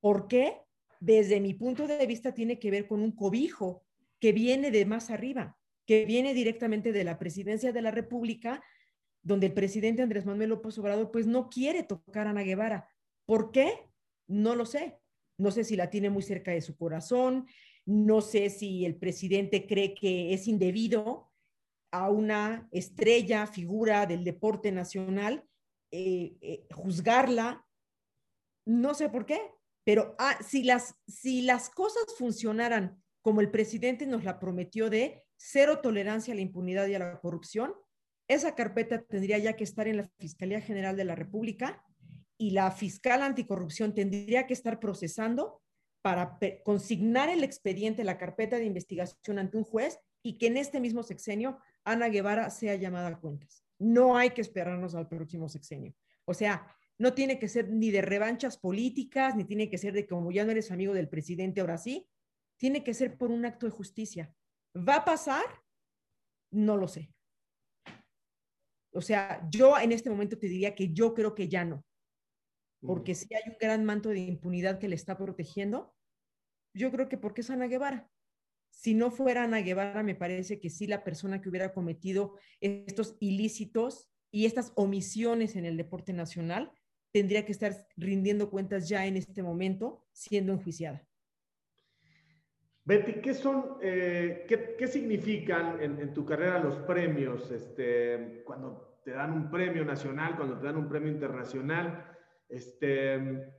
Speaker 2: ¿Por qué? Desde mi punto de vista tiene que ver con un cobijo que viene de más arriba que viene directamente de la presidencia de la República, donde el presidente Andrés Manuel López Obrador pues no quiere tocar a Ana Guevara. ¿Por qué? No lo sé. No sé si la tiene muy cerca de su corazón, no sé si el presidente cree que es indebido a una estrella, figura del deporte nacional, eh, eh, juzgarla. No sé por qué, pero ah, si, las, si las cosas funcionaran como el presidente nos la prometió de cero tolerancia a la impunidad y a la corrupción, esa carpeta tendría ya que estar en la Fiscalía General de la República y la fiscal anticorrupción tendría que estar procesando para consignar el expediente, la carpeta de investigación ante un juez y que en este mismo sexenio Ana Guevara sea llamada a cuentas. No hay que esperarnos al próximo sexenio. O sea, no tiene que ser ni de revanchas políticas, ni tiene que ser de como ya no eres amigo del presidente, ahora sí. Tiene que ser por un acto de justicia. ¿Va a pasar? No lo sé. O sea, yo en este momento te diría que yo creo que ya no. Porque si hay un gran manto de impunidad que le está protegiendo, yo creo que porque es Ana Guevara. Si no fuera Ana Guevara, me parece que sí la persona que hubiera cometido estos ilícitos y estas omisiones en el deporte nacional tendría que estar rindiendo cuentas ya en este momento, siendo enjuiciada.
Speaker 1: Betty, ¿qué son, eh, qué, significan en, tu carrera los premios? Este, cuando te dan un premio nacional, cuando te dan un premio internacional, este,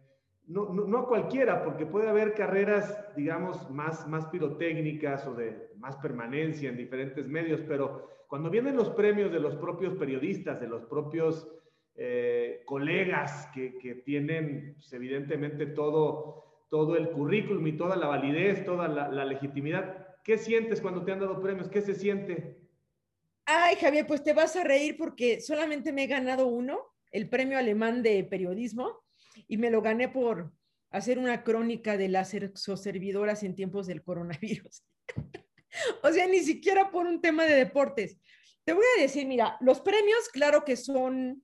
Speaker 1: no, no, a cualquiera, porque puede haber carreras, digamos, más, más pirotécnicas o de más permanencia en diferentes medios, pero cuando vienen los premios de los propios periodistas, de los propios eh, colegas que, que tienen, pues, evidentemente, todo todo el currículum y toda la validez, toda la, legitimidad. ¿Qué sientes cuando te han dado premios? ¿Qué se siente?
Speaker 2: Ay, Javier, pues te vas a reír porque solamente me he ganado uno, el premio alemán de periodismo, y me lo gané por hacer una crónica de las exoservidoras en tiempos del coronavirus. (laughs) o sea, ni siquiera por un tema de deportes. Te voy a decir, mira, los premios, claro que son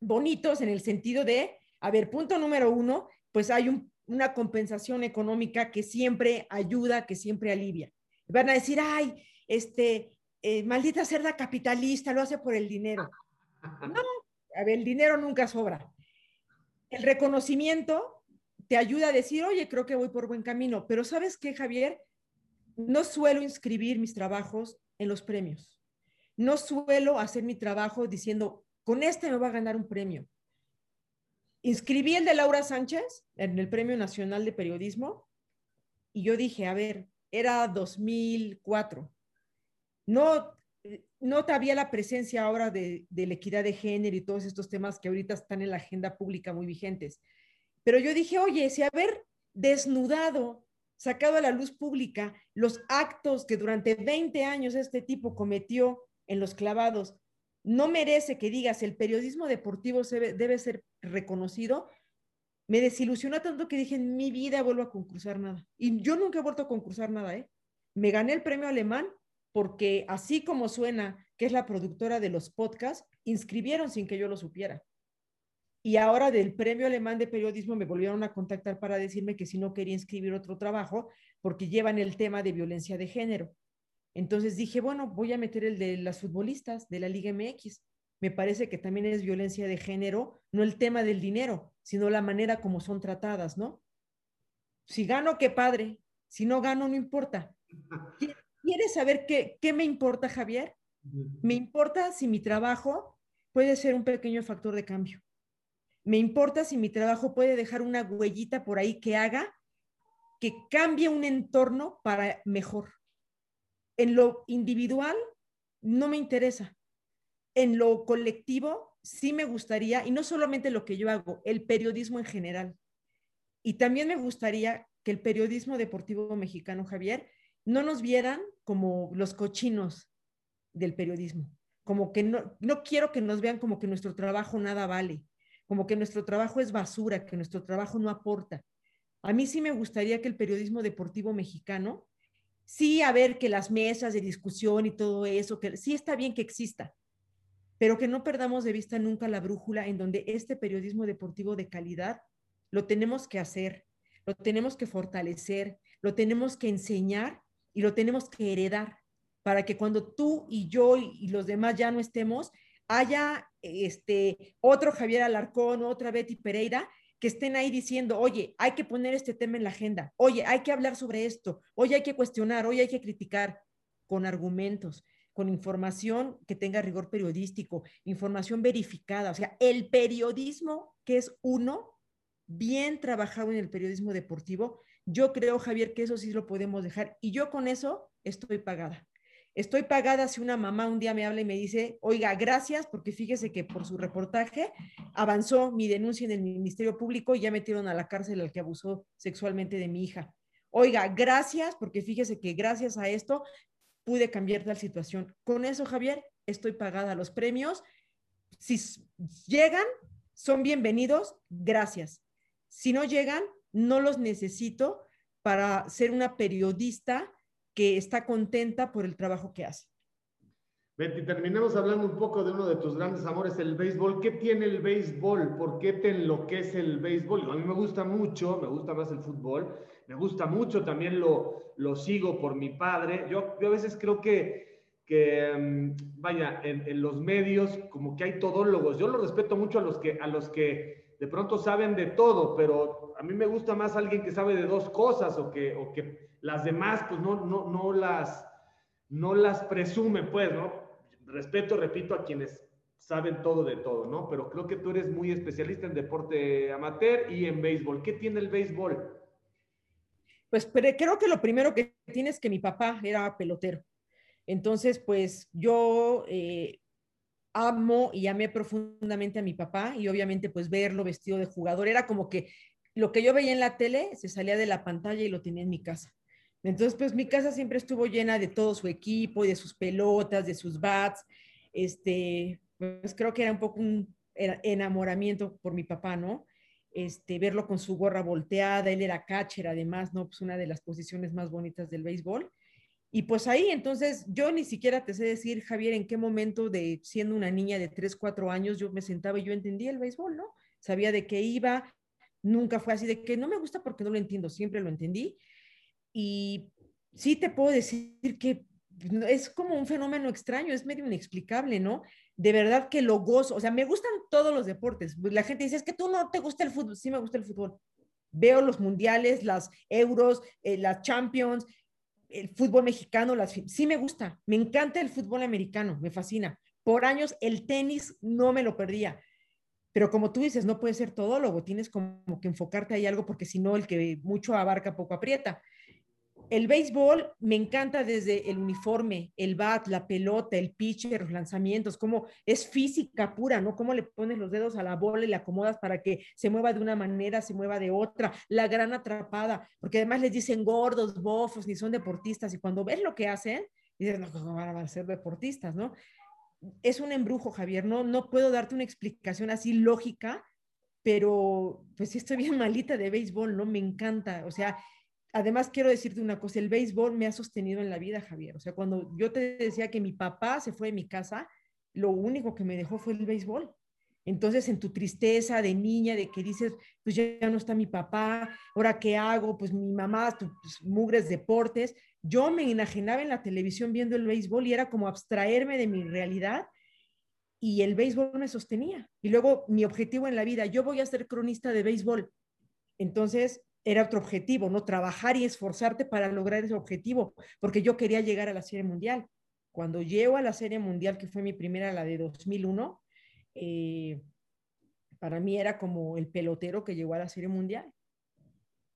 Speaker 2: bonitos en el sentido de, a ver, punto número uno, pues hay un una compensación económica que siempre ayuda, que siempre alivia. Van a decir, ay, este, eh, maldita cerda capitalista, lo hace por el dinero. (laughs) No, a ver, el dinero nunca sobra. El reconocimiento te ayuda a decir, oye, creo que voy por buen camino, pero ¿sabes qué, Javier? No suelo inscribir mis trabajos en los premios. No suelo hacer mi trabajo diciendo, con este me va a ganar un premio. Inscribí el de Laura Sánchez en el Premio Nacional de Periodismo y yo dije, a ver, era 2004. No, no había la presencia ahora de, de la equidad de género y todos estos temas que ahorita están en la agenda pública muy vigentes. Pero yo dije, oye, si haber desnudado, sacado a la luz pública los actos que durante 20 años este tipo cometió en los clavados, no merece que digas el periodismo deportivo debe ser reconocido, me desilusionó tanto que dije, en mi vida vuelvo a concursar nada. Y yo nunca he vuelto a concursar nada, ¿eh? Me gané el premio alemán porque así como suena, que es la productora de los podcasts, inscribieron sin que yo lo supiera. Y ahora del premio alemán de periodismo me volvieron a contactar para decirme que si no quería inscribir otro trabajo porque llevan el tema de violencia de género. Entonces dije, bueno, voy a meter el de las futbolistas de la Liga MX. Me parece que también es violencia de género, no el tema del dinero, sino la manera como son tratadas, ¿no? Si gano, qué padre. Si no gano, no importa. (laughs) ¿Quieres saber qué, qué me importa, Javier? Me importa si mi trabajo puede ser un pequeño factor de cambio. Me importa si mi trabajo puede dejar una huellita por ahí que haga que cambie un entorno para mejor en lo individual no me interesa. en lo colectivo, sí me gustaría, y no solamente lo que yo hago, el periodismo en general. Y también me gustaría que el periodismo deportivo mexicano, Javier, no nos vieran como los cochinos del periodismo, como que no, no quiero que nos vean como que nuestro trabajo nada vale, como que nuestro trabajo es basura, que nuestro trabajo no aporta. A mí sí me gustaría que el periodismo deportivo mexicano, sí, a ver que las mesas de discusión y todo eso, que sí está bien que exista, pero que no perdamos de vista nunca la brújula en donde este periodismo deportivo de calidad lo tenemos que hacer, lo tenemos que fortalecer, lo tenemos que enseñar y lo tenemos que heredar para que cuando tú y yo y los demás ya no estemos, haya este otro Javier Alarcón, otra Betty Pereira que estén ahí diciendo, oye, hay que poner este tema en la agenda, oye, hay que hablar sobre esto, oye, hay que cuestionar, oye, hay que criticar con argumentos, con información que tenga rigor periodístico, información verificada, o sea, el periodismo que es uno, bien trabajado en el periodismo deportivo, yo creo, Javier, que eso sí lo podemos dejar. Y yo con eso estoy pagada. Estoy pagada si una mamá un día me habla y me dice, oiga, gracias, porque fíjese que por su reportaje avanzó mi denuncia en el Ministerio Público y ya metieron a la cárcel al que abusó sexualmente de mi hija. Oiga, gracias, porque fíjese que gracias a esto pude cambiar la situación. Con eso, Javier, estoy pagada. Los premios, si llegan, son bienvenidos, gracias. Si no llegan, no los necesito para ser una periodista que está contenta por el trabajo que hace.
Speaker 1: Betty, terminemos hablando un poco de uno de tus grandes amores, el béisbol. ¿Qué tiene el béisbol? ¿Por qué te enloquece el béisbol? A mí me gusta mucho, me gusta más el fútbol, me gusta mucho, también lo, lo sigo por mi padre. Yo, yo a veces creo que, que mm, vaya, en, en, los medios como que hay todólogos. Yo lo respeto mucho a los que, a los que de pronto saben de todo, pero a mí me gusta más alguien que sabe de dos cosas o que, o que las demás pues no, no, no, las, no las presume, pues, ¿no? Respeto, repito, a quienes saben todo de todo, ¿no? Pero creo que tú eres muy especialista en deporte amateur y en béisbol. ¿Qué tiene el béisbol?
Speaker 2: Pues creo que lo primero que tiene es que mi papá era pelotero. Entonces, pues yo eh, amo y amé profundamente a mi papá y obviamente pues verlo vestido de jugador era como que lo que yo veía en la tele se salía de la pantalla y lo tenía en mi casa. Entonces pues mi casa siempre estuvo llena de todo su equipo y de sus pelotas, de sus bats. Este, pues creo que era un poco un enamoramiento por mi papá, ¿no? Este, verlo con su gorra volteada, él era catcher además, ¿no? Pues una de las posiciones más bonitas del béisbol. Y pues ahí, entonces, yo ni siquiera te sé decir, Javier, en qué momento de siendo una niña de 3, 4 años, yo me sentaba y yo entendía el béisbol, ¿no? Sabía de qué iba, nunca fue así de que no me gusta porque no lo entiendo, siempre lo entendí. Y sí te puedo decir que es como un fenómeno extraño, es medio inexplicable, ¿no? De verdad que lo gozo, o sea, me gustan todos los deportes. La gente dice, es que tú no te gusta el fútbol, sí me gusta el fútbol. Veo los mundiales, las euros, eh, las champions, el fútbol mexicano, las, sí me gusta, me encanta el fútbol americano, me fascina. Por años el tenis no me lo perdía. Pero como tú dices, no puede ser todólogo, tienes como que enfocarte ahí algo porque si no, el que mucho abarca, poco aprieta el béisbol me encanta desde el uniforme, el bat, la pelota, el pitcher, los lanzamientos, cómo es física pura, ¿no? Cómo le pones los dedos a la bola y la acomodas para que se mueva de una manera, se mueva de otra, la gran atrapada, porque además les dicen gordos, bofos, ni son deportistas, y cuando ves lo que hacen, dices, no, ¿cómo van a ser deportistas, no? Es un embrujo, Javier, no, no puedo darte una explicación así lógica, pero pues sí estoy bien (laughs) malita de béisbol, ¿no? Me encanta, o sea, además quiero decirte una cosa, el béisbol me ha sostenido en la vida, Javier. O sea, cuando yo te decía que mi papá se fue de mi casa, lo único que me dejó fue el béisbol. Entonces, en tu tristeza de niña, de que dices, pues ya no está mi papá, ahora qué hago, pues mi mamá, tus pues, mugres deportes, yo me enajenaba en la televisión viendo el béisbol y era como abstraerme de mi realidad y el béisbol me sostenía. Y luego mi objetivo en la vida, yo voy a ser cronista de béisbol. Entonces, era otro objetivo, ¿no? Trabajar y esforzarte para lograr ese objetivo, porque yo quería llegar a la Serie Mundial. Cuando llego a la Serie Mundial, que fue mi primera, la de 2001, eh, para mí era como el pelotero que llegó a la Serie Mundial,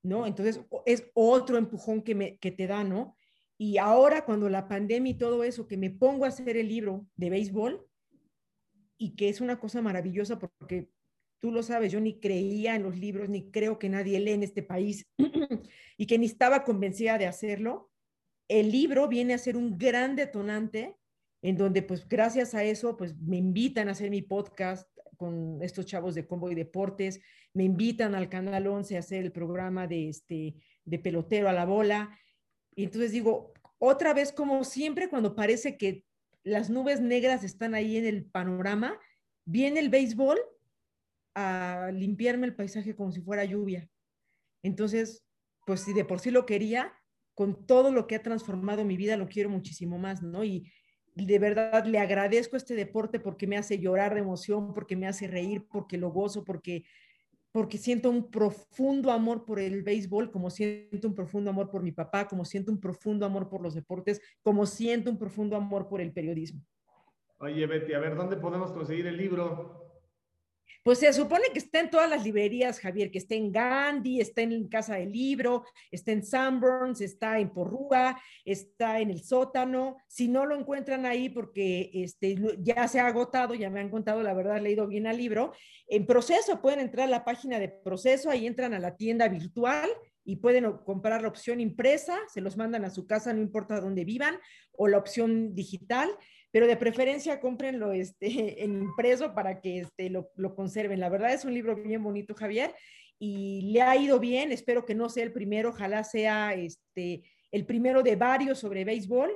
Speaker 2: ¿no? Entonces, es otro empujón que, me, que te da, ¿no? Y ahora, cuando la pandemia y todo eso, que me pongo a hacer el libro de béisbol, y que es una cosa maravillosa porque tú lo sabes, yo ni creía en los libros, ni creo que nadie lee en este país (clears throat) y que ni estaba convencida de hacerlo. El libro viene a ser un gran detonante en donde pues gracias a eso pues me invitan a hacer mi podcast con estos chavos de Combo y Deportes, me invitan al Canal 11 a hacer el programa de, este, de pelotero a la bola. Y entonces digo, otra vez como siempre cuando parece que las nubes negras están ahí en el panorama, viene el béisbol a limpiarme el paisaje como si fuera lluvia. Entonces, pues si de por sí lo quería, con todo lo que ha transformado mi vida, lo quiero muchísimo más, ¿no? Y de verdad le agradezco este deporte porque me hace llorar de emoción, porque me hace reír, porque lo gozo, porque porque siento un profundo amor por el béisbol, como siento un profundo amor por mi papá, como siento un profundo amor por los deportes, como siento un profundo amor por el periodismo.
Speaker 1: Oye, Betty, a ver, ¿dónde podemos conseguir el libro?
Speaker 2: Pues se supone que está en todas las librerías, Javier, que está en Gandhi, está en Casa del Libro, está en Sanborns, está en Porrúa, está en el sótano. Si no lo encuentran ahí porque este, ya se ha agotado, ya me han contado, la verdad, he leído bien al libro. En proceso pueden entrar a la página de proceso, ahí entran a la tienda virtual y pueden comprar la opción impresa, se los mandan a su casa, no importa dónde vivan, o la opción digital pero de preferencia cómprenlo este, (laughs) en impreso para que este, lo, lo conserven. La verdad es un libro bien bonito, Javier, y le ha ido bien. Espero que no sea el primero, ojalá sea este, el primero de varios sobre béisbol.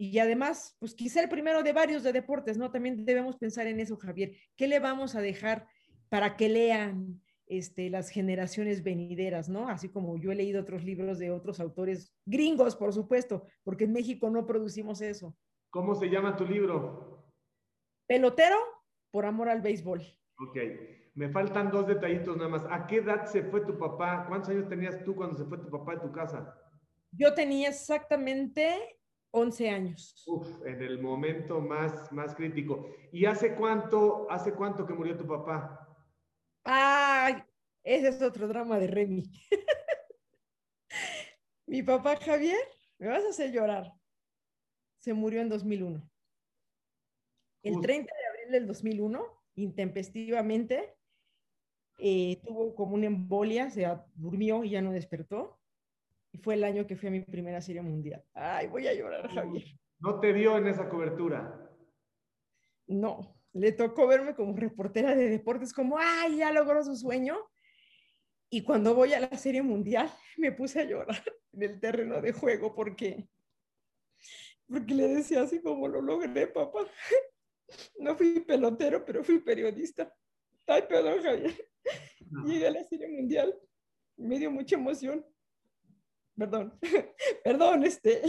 Speaker 2: Y además, pues quizá el primero de varios de deportes, ¿no? También debemos pensar en eso, Javier. ¿Qué le vamos a dejar para que lean este, las generaciones venideras, ¿no? Así como yo he leído otros libros de otros autores gringos, por supuesto, porque en México no producimos eso.
Speaker 1: ¿Cómo se llama tu libro?
Speaker 2: Pelotero por amor al béisbol.
Speaker 1: Ok, me faltan dos detallitos nada más. ¿A qué edad se fue tu papá? ¿Cuántos años tenías tú cuando se fue tu papá de tu casa?
Speaker 2: Yo tenía exactamente 11 años.
Speaker 1: Uf, en el momento más, más crítico. ¿Y hace cuánto, hace cuánto que murió tu papá?
Speaker 2: Ay, ese es otro drama de Remy. (laughs) Mi papá Javier, me vas a hacer llorar se murió en 2001. El 30 de abril del 2001, intempestivamente, eh, tuvo como una embolia, se durmió y ya no despertó. Y fue el año que fui a mi primera serie mundial. Ay, voy a llorar, Javier.
Speaker 1: ¿No te vio en esa cobertura?
Speaker 2: No, le tocó verme como reportera de deportes, como, ay, ya logró su sueño. Y cuando voy a la serie mundial, (laughs) me puse a llorar en el terreno de juego porque porque le decía así como lo logré, papá. (laughs) No fui pelotero, pero fui periodista. Ay, perdón, Javier. Llegué a la serie mundial. Me dio mucha emoción. Perdón, (laughs) perdón, este.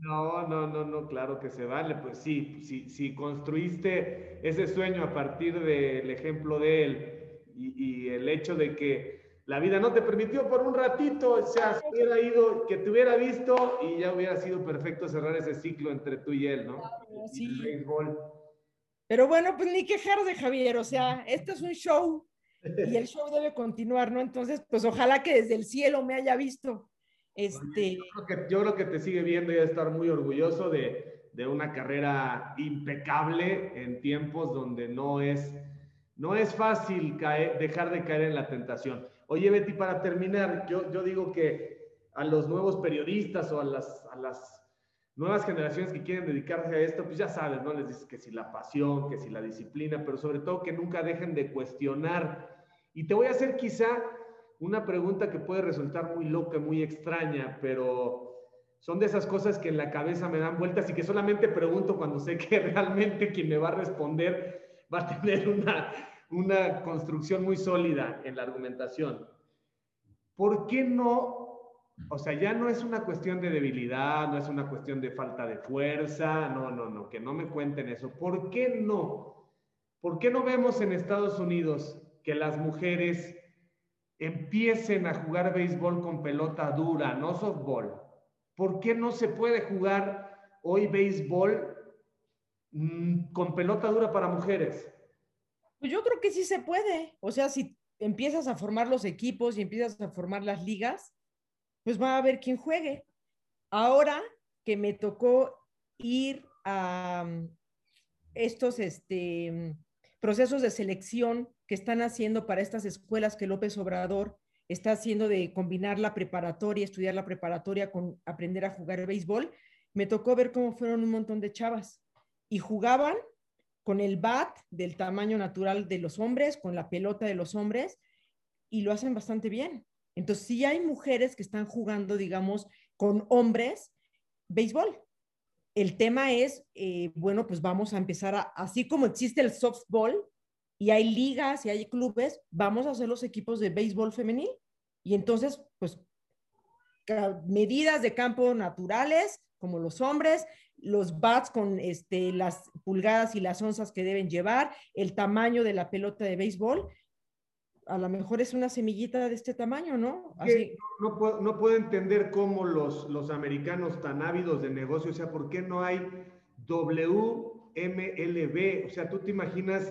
Speaker 1: No, no, no, no, claro que se vale. Pues sí, sí, sí construiste ese sueño a partir del ejemplo de él y, y el hecho de que la vida no te permitió por un ratito, o sea, hubiera ido, que te hubiera visto y ya hubiera sido perfecto cerrar ese ciclo entre tú y él, ¿no? sí.
Speaker 2: Pero bueno, pues ni quejarse, Javier, o sea, esto es un show y el show debe continuar, ¿no? Entonces, pues ojalá que desde el cielo me haya visto. Este...
Speaker 1: Yo creo que, yo creo que te sigue viendo y a estar muy orgulloso de, de una carrera impecable en tiempos donde no es, no es fácil caer, dejar de caer en la tentación. Oye, Betty, para terminar, yo, digo que a los nuevos periodistas o a las, a las nuevas generaciones que quieren dedicarse a esto, pues ya sabes, ¿no? Les dices que si la pasión, que si la disciplina, pero sobre todo que nunca dejen de cuestionar. Y te voy a hacer quizá una pregunta que puede resultar muy loca, muy extraña, pero son de esas cosas que en la cabeza me dan vueltas y que solamente pregunto cuando sé que (laughs) realmente quien me va a responder va a tener una, una construcción muy sólida en la argumentación. ¿Por qué no? O sea, ya no es una cuestión de debilidad, no es una cuestión de falta de fuerza, no, no, no, que no me cuenten eso. ¿Por qué no? ¿Por qué no vemos en Estados Unidos que las mujeres empiecen a jugar béisbol con pelota dura, no softball? ¿Por qué no se puede jugar hoy béisbol mm, con pelota dura para mujeres?
Speaker 2: Pues yo creo que sí se puede. O sea, si empiezas a formar los equipos y empiezas a formar las ligas, pues va a haber quien juegue. Ahora que me tocó ir a mm, estos, este, procesos de selección que están haciendo para estas escuelas que López Obrador está haciendo de combinar la preparatoria, estudiar la preparatoria con aprender a jugar béisbol, me tocó ver cómo fueron un montón de chavas y jugaban con el bat del tamaño natural de los hombres, con la pelota de los hombres, y lo hacen bastante bien. Entonces, sí hay mujeres que están jugando, digamos, con hombres béisbol. El tema es, eh, bueno, pues vamos a empezar a, así como existe el softball, y hay ligas y hay clubes, vamos a hacer los equipos de béisbol femenil. Y entonces, pues, medidas de campo naturales, como los hombres, los bats con este, las pulgadas y las onzas que deben llevar, el tamaño de la pelota de béisbol, a lo mejor es una semillita de este tamaño, ¿no?
Speaker 1: Así. No, puedo, no puedo entender cómo los, los americanos tan ávidos de negocio, o sea, ¿por qué no hay WMLB? O sea, tú te imaginas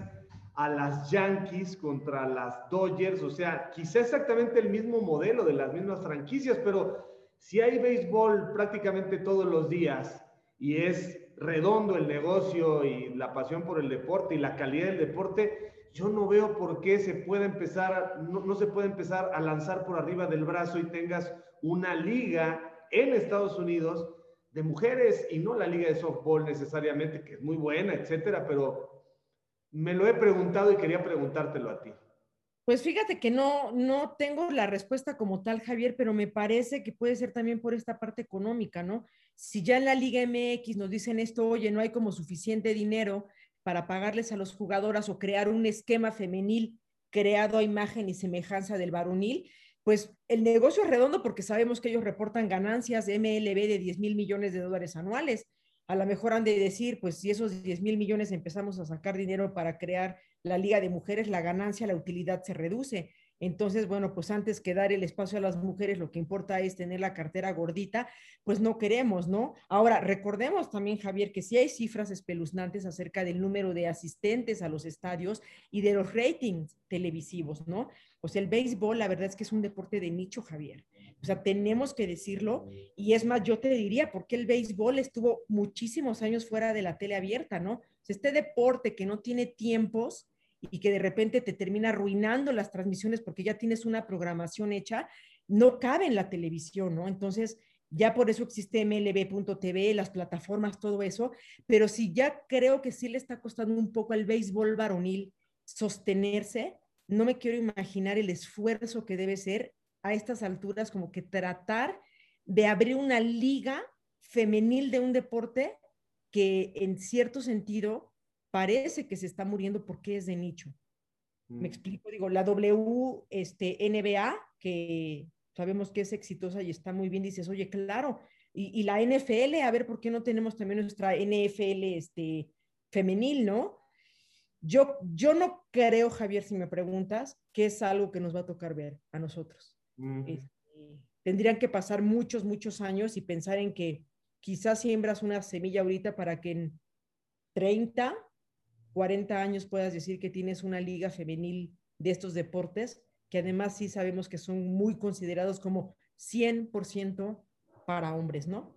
Speaker 1: a las Yankees contra las Dodgers, o sea, quizá exactamente el mismo modelo de las mismas franquicias, pero si hay béisbol prácticamente todos los días y es redondo el negocio y la pasión por el deporte y la calidad del deporte, yo no veo por qué se puede empezar, no, se puede empezar a lanzar por arriba del brazo y tengas una liga en Estados Unidos de mujeres y no la liga de softball necesariamente, que es muy buena, etcétera, pero me lo he preguntado y quería preguntártelo a ti.
Speaker 2: Pues fíjate que no, no tengo la respuesta como tal, Javier, pero me parece que puede ser también por esta parte económica, ¿no? Si ya en la Liga MX nos dicen esto, oye, no hay como suficiente dinero para pagarles a los jugadoras o crear un esquema femenil creado a imagen y semejanza del varonil, pues el negocio es redondo porque sabemos que ellos reportan ganancias de MLB de 10 mil millones de dólares anuales a lo mejor han de decir, pues si esos 10 mil millones empezamos a sacar dinero para crear la Liga de Mujeres, la ganancia, la utilidad se reduce. Entonces, bueno, pues antes que dar el espacio a las mujeres, lo que importa es tener la cartera gordita, pues no queremos, ¿no? Ahora, recordemos también, Javier, que sí hay cifras espeluznantes acerca del número de asistentes a los estadios y de los ratings televisivos, ¿no? Pues el béisbol, la verdad es que es un deporte de nicho, Javier. O sea, tenemos que decirlo. Y es más, yo te diría, porque el béisbol estuvo muchísimos años fuera de la tele abierta, ¿no? este deporte que no tiene tiempos y que de repente te termina arruinando las transmisiones porque ya tienes una programación hecha, no cabe en la televisión, ¿no? Entonces, ya por eso existe mlb.tv, las plataformas, todo eso, pero si ya creo que sí le está costando un poco al béisbol varonil sostenerse, no me quiero imaginar el esfuerzo que debe ser a estas alturas como que tratar de abrir una liga femenil de un deporte que en cierto sentido parece que se está muriendo porque es de nicho. Me mm. explico, digo, la W, este, NBA, que sabemos que es exitosa y está muy bien, dices, oye, claro, y, y, la NFL, a ver, ¿por qué no tenemos también nuestra NFL este, femenil, no? Yo, yo no creo, Javier, si me preguntas, que es algo que nos va a tocar ver a nosotros. Este, tendrían que pasar muchos, muchos años y pensar en que quizás siembras una semilla ahorita para que en 30, 40 años puedas decir que tienes una liga femenil de estos deportes, que además sí sabemos que son muy considerados como 100% para hombres, ¿no?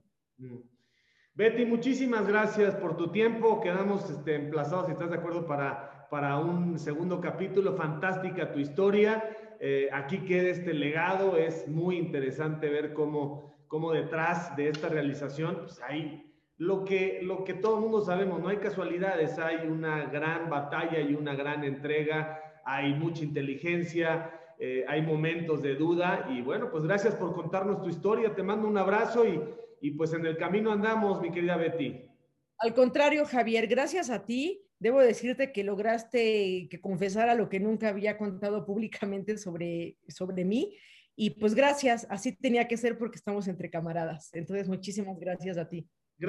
Speaker 1: Betty, muchísimas gracias por tu tiempo. Quedamos este, emplazados, si estás de acuerdo, para, para un segundo capítulo. Fantástica tu historia. Eh, aquí queda este legado. Es muy interesante ver cómo, cómo detrás de esta realización pues hay lo que, lo que todo el mundo sabemos, no hay casualidades, hay una gran batalla y una gran entrega, hay mucha inteligencia, eh, hay momentos de duda y bueno, pues gracias por contarnos tu historia, te mando un abrazo y, y pues en el camino andamos, mi querida Betty.
Speaker 2: Al contrario, Javier, gracias a ti debo decirte que lograste que confesara lo que nunca había contado públicamente sobre, sobre mí. Y pues gracias, así tenía que ser porque estamos entre camaradas. Entonces, muchísimas gracias a ti.